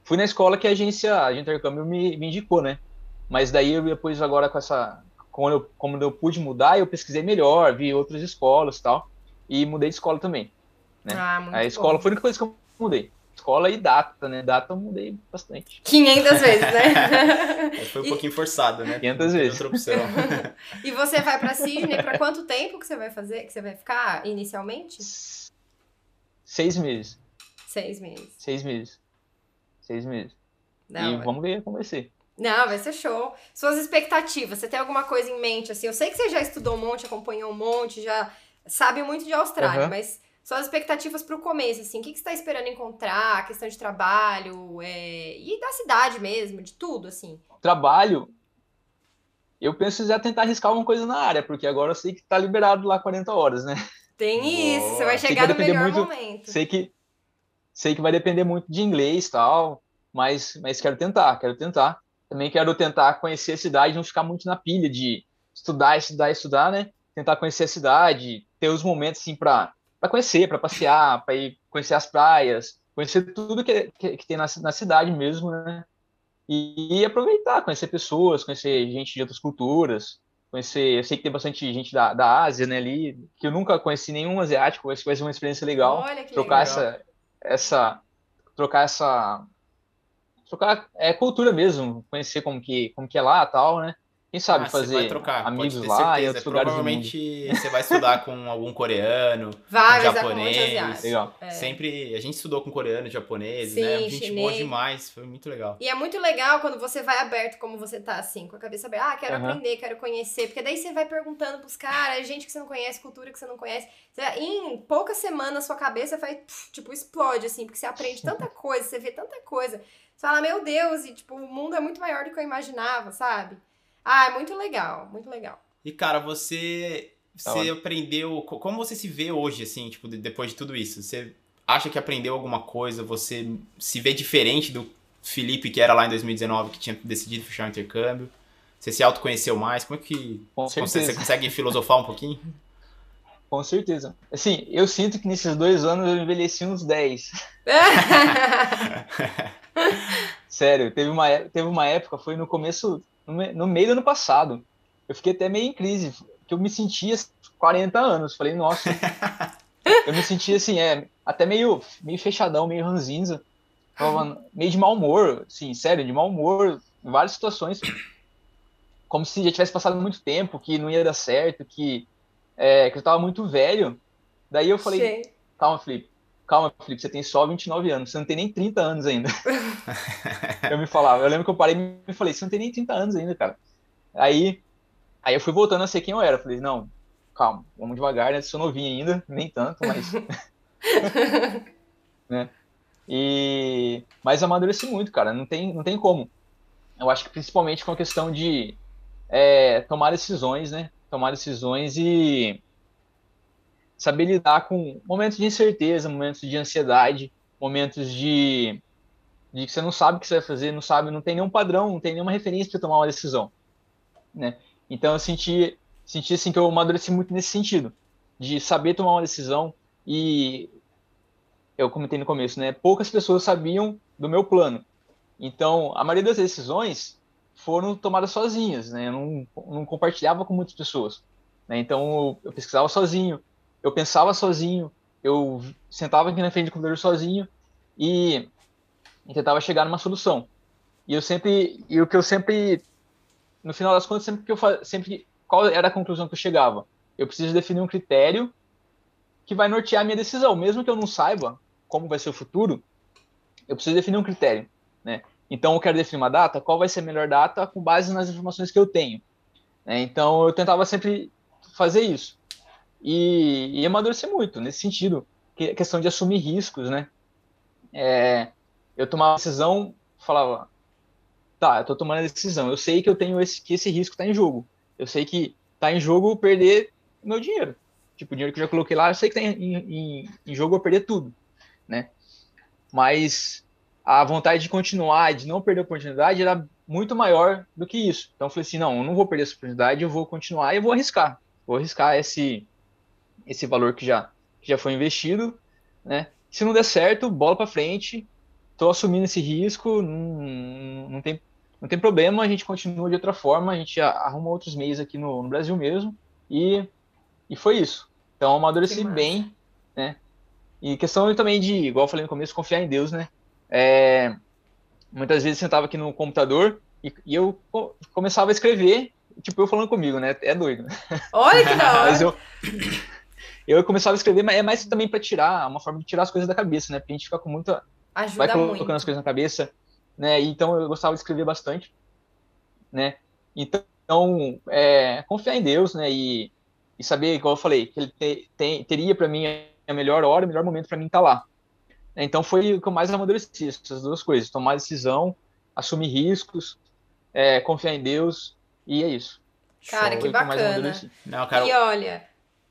fui na escola que a agência de intercâmbio me, me indicou, né? Mas daí eu depois agora com essa como eu, como eu pude mudar, eu pesquisei melhor, vi outras escolas e tal, e mudei de escola também. Né? Ah, a escola bom. foi a única coisa que eu mudei. Escola e data, né? Data eu mudei bastante. 500 vezes, né? foi um e... pouquinho forçado, né? 500 vezes. Outra opção. e você vai para Sydney, para quanto tempo que você vai fazer? Que você vai ficar inicialmente? Seis meses. Seis meses. Seis meses. Seis meses. Não, e mas... vamos ver como vai ser. Não, vai ser show. Suas expectativas, você tem alguma coisa em mente? Assim, eu sei que você já estudou um monte, acompanhou um monte, já sabe muito de Austrália, uhum. mas suas expectativas para o começo, assim, o que, que você está esperando encontrar, questão de trabalho, é... e da cidade mesmo, de tudo, assim. Trabalho, eu penso já tentar arriscar alguma coisa na área, porque agora eu sei que está liberado lá 40 horas, né? Tem isso, você vai chegar vai no melhor muito, momento. Sei que, sei que vai depender muito de inglês e tal, mas, mas quero tentar, quero tentar. Também quero tentar conhecer a cidade, não ficar muito na pilha de estudar, estudar, estudar, né? Tentar conhecer a cidade, ter os momentos assim para para conhecer, para passear, para ir conhecer as praias, conhecer tudo que, que, que tem na, na, cidade mesmo, né? E, e, aproveitar, conhecer pessoas, conhecer gente de outras culturas, conhecer, eu sei que tem bastante gente da, da Ásia, né, ali, que eu nunca conheci nenhum asiático, vai ser uma experiência legal. Olha que trocar legal. essa essa trocar essa trocar é cultura mesmo, conhecer como que como que é lá, tal, né? Quem sabe ah, fazer trocar, amigos lá certeza. e outros Provavelmente você vai estudar com algum coreano, vai, um japonês. Legal. É. Sempre a gente estudou com coreano, japonês, Sim, né? A gente boa demais, foi muito legal. E é muito legal quando você vai aberto como você tá assim, com a cabeça aberta, ah, quero uhum. aprender, quero conhecer, porque daí você vai perguntando pros caras, gente que você não conhece, cultura que você não conhece. Você, em poucas semanas sua cabeça vai tipo explode assim, porque você aprende tanta coisa, você vê tanta coisa. Você fala, meu Deus, e tipo, o mundo é muito maior do que eu imaginava, sabe? Ah, é muito legal, muito legal. E cara, você tá você aprendeu, como você se vê hoje assim, tipo, depois de tudo isso? Você acha que aprendeu alguma coisa? Você se vê diferente do Felipe que era lá em 2019 que tinha decidido fechar o intercâmbio? Você se autoconheceu mais? Como é que você, você consegue filosofar um pouquinho? Com certeza. Assim, eu sinto que nesses dois anos eu envelheci uns 10. Sério, teve uma, teve uma época, foi no começo, no meio do ano passado. Eu fiquei até meio em crise, que eu me sentia 40 anos. Falei, nossa. eu me sentia assim, é, até meio, meio fechadão, meio ranzinza. Tava meio de mau humor, assim, sério, de mau humor, em várias situações. Como se já tivesse passado muito tempo, que não ia dar certo, que, é, que eu tava muito velho. Daí eu falei, Sim. calma, Felipe, calma, Felipe, você tem só 29 anos, você não tem nem 30 anos ainda. eu me falava, eu lembro que eu parei e me falei, você não tem nem 30 anos ainda, cara. Aí, aí eu fui voltando a ser quem eu era. Falei, não, calma, vamos devagar, né? Sou novinho ainda, nem tanto, mas. né? E... Mas amadureci muito, cara, não tem, não tem como. Eu acho que principalmente com a questão de é, tomar decisões, né? Tomar decisões e saber lidar com momentos de incerteza, momentos de ansiedade, momentos de, de que você não sabe o que você vai fazer, não sabe, não tem nenhum padrão, não tem nenhuma referência para tomar uma decisão, né? Então eu senti, senti assim que eu amadureci muito nesse sentido, de saber tomar uma decisão e eu comentei no começo, né? Poucas pessoas sabiam do meu plano. Então, a maioria das decisões foram tomadas sozinhas, né? Eu não, não compartilhava com muitas pessoas. Né? Então, eu pesquisava sozinho, eu pensava sozinho, eu sentava aqui na frente do computador sozinho e, e tentava chegar numa solução. E eu sempre, e o que eu sempre, no final das contas, sempre que eu sempre qual era a conclusão que eu chegava? Eu preciso definir um critério que vai nortear a minha decisão, mesmo que eu não saiba como vai ser o futuro, eu preciso definir um critério, né? Então eu quero definir uma data, qual vai ser a melhor data com base nas informações que eu tenho. Né? Então eu tentava sempre fazer isso e, e amadurecer muito nesse sentido, que questão de assumir riscos, né? É, eu tomava decisão, falava, tá, eu tô tomando a decisão, eu sei que eu tenho esse que esse risco está em jogo, eu sei que está em jogo perder meu dinheiro, tipo o dinheiro que eu já coloquei lá, eu sei que tá em, em, em jogo eu perder tudo, né? Mas a vontade de continuar, de não perder a oportunidade, era muito maior do que isso. Então eu falei assim, não, eu não vou perder essa oportunidade, eu vou continuar e eu vou arriscar. Vou arriscar esse, esse valor que já, que já foi investido, né? Se não der certo, bola para frente, estou assumindo esse risco, não, não, tem, não tem problema, a gente continua de outra forma, a gente arruma outros meios aqui no, no Brasil mesmo, e, e foi isso. Então, amadureci bem, né? E questão também de, igual eu falei no começo, confiar em Deus, né? É, muitas vezes eu sentava aqui no computador e, e, eu começava a escrever, tipo, eu falando comigo, né? É doido. Olha que da hora! Mas eu, eu começava a escrever, mas é mais também para tirar, uma forma de tirar as coisas da cabeça, né? Porque a gente fica com muita. Ajuda vai colocando muito. as coisas na cabeça, né? Então eu gostava de escrever bastante, né? Então, é, confiar em Deus, né? E, e saber, igual eu falei, que ele te, tem, teria para mim a melhor hora, o melhor momento para mim estar tá lá. Então foi o que eu mais amadureci, essas duas coisas: tomar decisão, assumir riscos, é, confiar em Deus, e é isso. Cara, que bacana. Não, cara, e olha,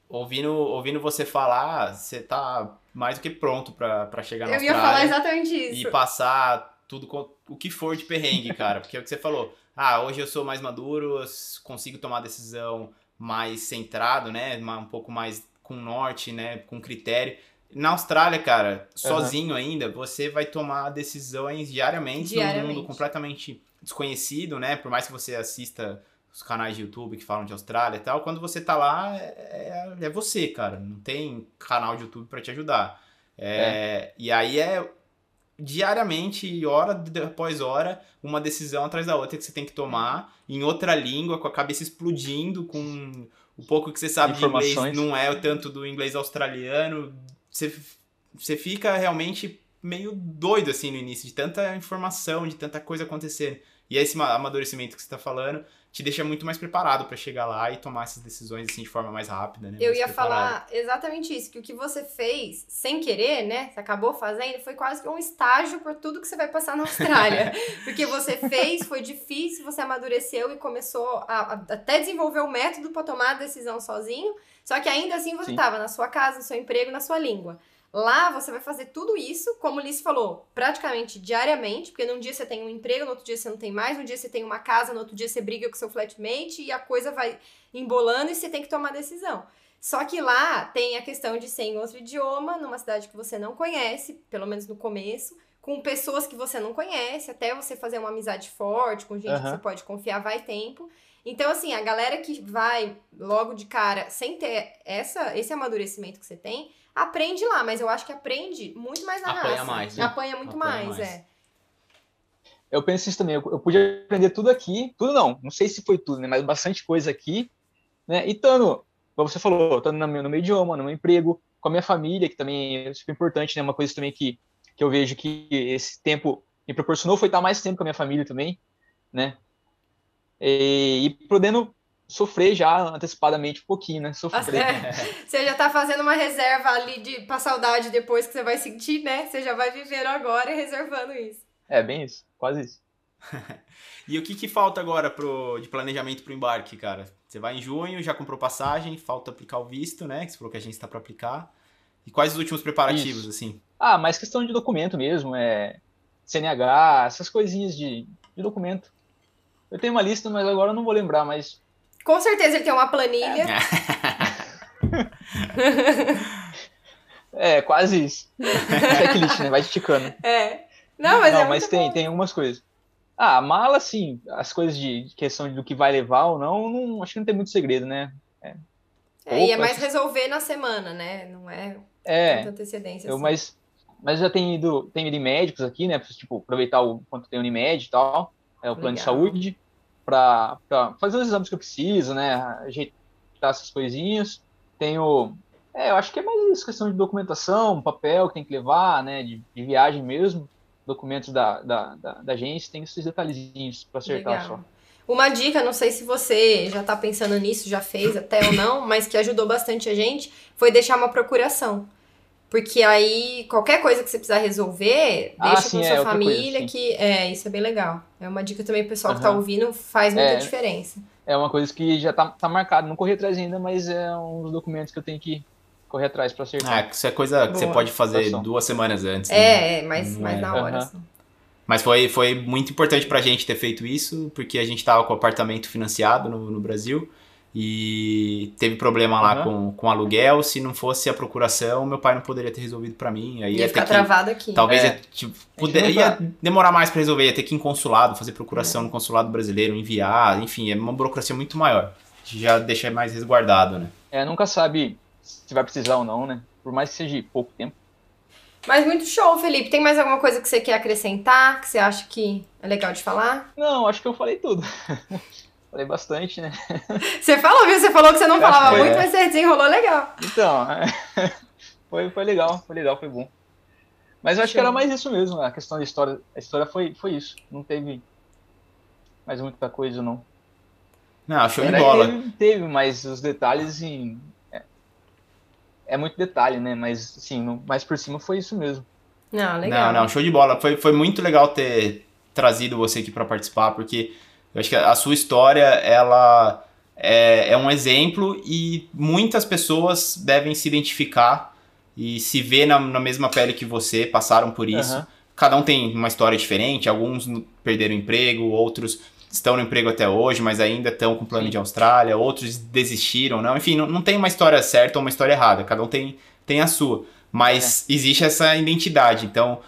ouvindo, ouvindo você falar, você tá mais do que pronto para chegar na Eu ia falar exatamente isso. E passar tudo o que for de perrengue, cara. Porque é o que você falou. Ah, hoje eu sou mais maduro, consigo tomar decisão mais centrado, né? Um pouco mais com norte, né? Com critério. Na Austrália, cara, sozinho uhum. ainda, você vai tomar decisões diariamente, diariamente num mundo completamente desconhecido, né? Por mais que você assista os canais de YouTube que falam de Austrália e tal, quando você tá lá, é, é, é você, cara. Não tem canal de YouTube para te ajudar. É, é. E aí é diariamente, hora após hora, uma decisão atrás da outra que você tem que tomar em outra língua, com a cabeça explodindo, com o pouco que você sabe de inglês não é o tanto do inglês australiano. Você, você fica realmente meio doido assim no início, de tanta informação, de tanta coisa acontecendo. E esse amadurecimento que você está falando te deixa muito mais preparado para chegar lá e tomar essas decisões assim de forma mais rápida, né? Eu mais ia preparado. falar exatamente isso, que o que você fez sem querer, né? Você acabou fazendo, foi quase que um estágio por tudo que você vai passar na Austrália. Porque você fez, foi difícil, você amadureceu e começou a, a até desenvolver o método para tomar a decisão sozinho. Só que ainda assim você estava na sua casa, no seu emprego, na sua língua. Lá você vai fazer tudo isso, como o Liz falou, praticamente diariamente, porque num dia você tem um emprego, no outro dia você não tem mais, no dia você tem uma casa, no outro dia você briga com seu flatmate e a coisa vai embolando e você tem que tomar decisão. Só que lá tem a questão de ser em outro idioma, numa cidade que você não conhece, pelo menos no começo, com pessoas que você não conhece, até você fazer uma amizade forte, com gente uhum. que você pode confiar, vai tempo. Então, assim, a galera que vai logo de cara sem ter essa, esse amadurecimento que você tem, aprende lá, mas eu acho que aprende muito mais na Apanha raça. mais. Né? Apanha muito Apanha mais, mais, é. Eu penso isso também, eu, eu podia aprender tudo aqui, tudo não, não sei se foi tudo, né, mas bastante coisa aqui, né, e estando, como você falou, estando no meu, no meu idioma, no meu emprego, com a minha família, que também é super importante, né, uma coisa também que, que eu vejo que esse tempo me proporcionou foi estar mais tempo com a minha família também, né, e, e podendo sofrer já antecipadamente um pouquinho, né? Sofrer. você já tá fazendo uma reserva ali de pra saudade depois que você vai sentir, né? Você já vai viver agora reservando isso. É, bem isso, quase isso. e o que, que falta agora pro, de planejamento pro embarque, cara? Você vai em junho, já comprou passagem, falta aplicar o visto, né? Que você falou que a gente está para aplicar. E quais os últimos preparativos, Isso. assim? Ah, mais questão de documento mesmo, é CNH, essas coisinhas de, de documento. Eu tenho uma lista, mas agora eu não vou lembrar, mas Com certeza ele tem uma planilha. é quase isso. Checklist, né? Vai esticando. É. Não, mas não, é mas tem, bom. tem algumas coisas. Ah, a mala, sim, as coisas de de questão do que vai levar ou não, não acho que não tem muito segredo, né? É, e é Opa. mais resolver na semana, né? Não é É, tanta antecedência. eu, assim. mas, mas já tem ido, tem ido em médicos aqui, né? Tipo, aproveitar o quanto tem Unimed e tal, é o plano de Legal. saúde, para fazer os exames que eu preciso, né? Ajeitar essas coisinhas. Tenho. É, eu acho que é mais isso, questão de documentação, papel que tem que levar, né? De, de viagem mesmo. Documentos da, da, da, da agência, tem esses detalhezinhos para acertar Legal. só. Uma dica, não sei se você já tá pensando nisso, já fez até ou não, mas que ajudou bastante a gente, foi deixar uma procuração. Porque aí, qualquer coisa que você precisar resolver, Ah, deixa sim, com é, sua coisa, família, sim. que é, isso é bem legal. É uma dica também pro pessoal que tá ouvindo, faz muita É. diferença. É uma coisa que já tá, tá marcado. Não corri atrás ainda, mas é um dos documentos que eu tenho que correr atrás para acertar. Ah, isso é coisa que você Boa. pode fazer Situação. duas semanas antes. né? É, é, mais, é. na hora. Aham. assim. Mas foi, foi muito importante pra gente ter feito isso, porque a gente tava com o apartamento financiado no, no Brasil e teve problema lá Aham. com, com aluguel. Se não fosse a procuração, meu pai não poderia ter resolvido pra mim. Aí Ia ia ficar ter que, travado aqui. Talvez É. ia, tipo, poder- ia demorar mais pra resolver, ia ter que ir em consulado, fazer procuração no consulado brasileiro, enviar, enfim, é uma burocracia muito maior. Já deixa mais resguardado, né? É, nunca sabe se vai precisar ou não, né? Por mais que seja pouco tempo. Mas muito show, Felipe. Tem mais alguma coisa que você quer acrescentar, que você acha que é legal de falar? Não, acho que eu falei tudo. falei bastante, né? Você falou, viu? Você falou que você não falava muito, é. mas você desenrolou legal. Então, foi, foi legal, foi legal, foi bom. Mas eu acho que era mais isso mesmo, a questão da história. A história foi, foi isso. Não teve mais muita coisa, não. Não, show de bola. Teve, teve, mas os detalhes, assim. É, é muito detalhe, né? Mas, assim, no, mais por cima foi isso mesmo. Não, legal. Não, não, show de bola. Foi, foi muito legal ter trazido você aqui pra participar, porque eu acho que a sua história, ela é, é um exemplo e muitas pessoas devem se identificar e se ver na, na mesma pele que você, passaram por isso. Aham. Cada um tem uma história diferente, alguns perderam emprego, outros estão no emprego até hoje, mas ainda estão com plano Sim. de Austrália, outros desistiram, não, enfim, não, não tem uma história certa ou uma história errada, cada um tem, tem a sua, mas existe essa identidade, então,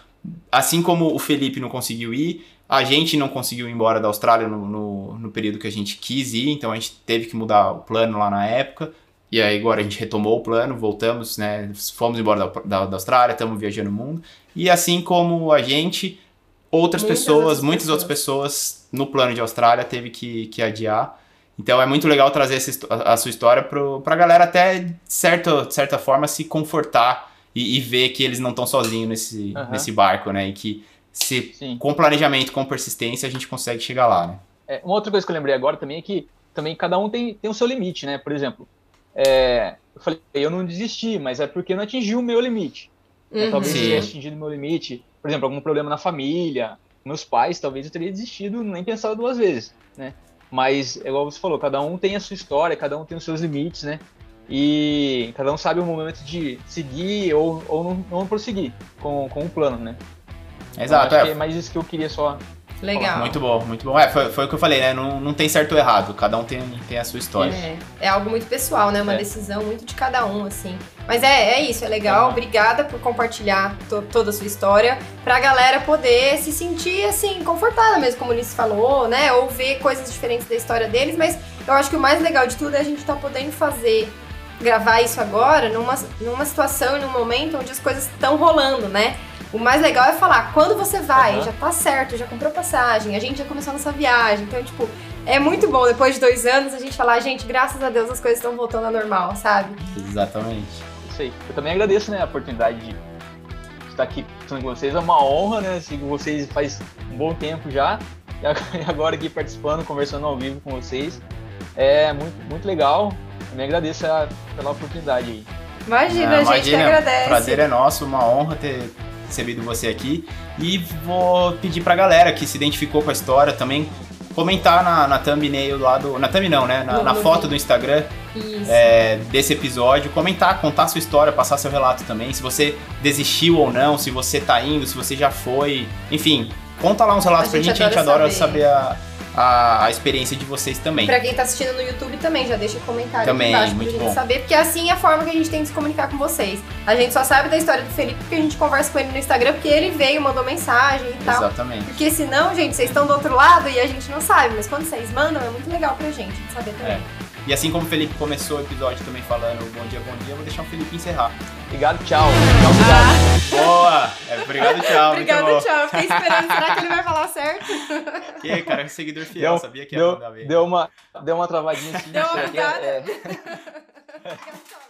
assim como o Felipe não conseguiu ir, a gente não conseguiu ir embora da Austrália no, no, no período que a gente quis ir, então a gente teve que mudar o plano lá na época, e aí agora a gente retomou o plano, voltamos, né, fomos embora da, da, da Austrália, estamos viajando o mundo, e assim como a gente, outras Muitas pessoas, outras muitas outras pessoas no plano de Austrália teve que, que adiar. Então é muito legal trazer essa, a, a sua história pro, pra galera até, de certa, certa forma, se confortar e, e ver que eles não estão sozinhos nesse, Aham. nesse barco, né? E que se, Sim. com planejamento, com persistência, a gente consegue chegar lá, né? É, uma outra coisa que eu lembrei agora também é que também cada um tem, tem o seu limite, né? Por exemplo, é, eu falei, eu não desisti, mas é porque eu não atingi o meu limite. né? Uhum. Talvez se Sim. tivesse atingido o meu limite, por exemplo, algum problema na família, meus pais, talvez eu teria desistido, nem pensado duas vezes, né? Mas, é igual você falou, cada um tem a sua história, cada um tem os seus limites, né? E cada um sabe o momento de seguir ou, ou não, não prosseguir com, com o plano, né? Exato, é. é mais isso que eu queria só Legal. Muito bom, muito bom. É, foi, foi o que eu falei, né? Não, não tem certo ou errado, cada um tem, tem a sua história. É, é algo muito pessoal, né? Uma É. decisão muito de cada um, assim. Mas é, é isso, é legal. Aham. Obrigada por compartilhar to- toda a sua história pra galera poder se sentir, assim, confortada mesmo, como o Ulisses falou, né? Ou ver coisas diferentes da história deles. Mas eu acho que o mais legal de tudo é a gente tá podendo fazer, gravar isso agora numa, numa situação e num momento onde as coisas estão rolando, né? O mais legal é falar, quando você vai, Aham. já tá certo, já comprou passagem, a gente já começou nossa viagem. Então, tipo, é muito bom depois de dois anos a gente falar, gente, graças a Deus as coisas estão voltando ao normal, sabe? Exatamente. Isso aí. Eu também agradeço, né, a oportunidade de estar aqui com vocês. É uma honra, né? Sigo vocês faz um bom tempo já. E ag- agora aqui participando, conversando ao vivo com vocês. É muito, muito legal. Também agradeço a- pela oportunidade aí. Imagina, Ah, a gente que agradece. O prazer é nosso, uma honra ter recebido você aqui. E vou pedir pra galera que se identificou com a história também comentar na, na thumbnail lá do. Na thumb não, né? Na, No- na no foto vídeo. do Instagram, é, desse episódio, comentar, contar sua história, passar seu relato também, se você desistiu ou não, se você tá indo, se você já foi, enfim, conta lá uns relatos A pra gente a gente adora adora saber, a, a, a experiência de vocês também. Pra quem tá assistindo no YouTube também, já deixa comentário Também, aqui embaixo muito pra gente bom. saber, porque assim é a forma que a gente tem de se comunicar com vocês. A gente só sabe da história do Felipe porque a gente conversa com ele no Instagram, porque ele veio, mandou mensagem e tal. Exatamente. Porque senão, gente, vocês estão do outro lado e a gente não sabe, mas quando vocês mandam é muito legal pra gente saber também. É. E assim como o Felipe começou o episódio também falando bom dia, bom dia, eu vou deixar o Felipe encerrar. Obrigado, tchau. Tchau, obrigado. Boa! É, obrigado, tchau. Obrigada, muito bom. tchau. Fiquei esperando, será que ele vai falar certo? Que cara, seguidor fiel, Deu, sabia que ia deu, mandar bem. deu, uma, deu uma travadinha assim. Deu uma isso aqui é- é- Obrigada, tchau.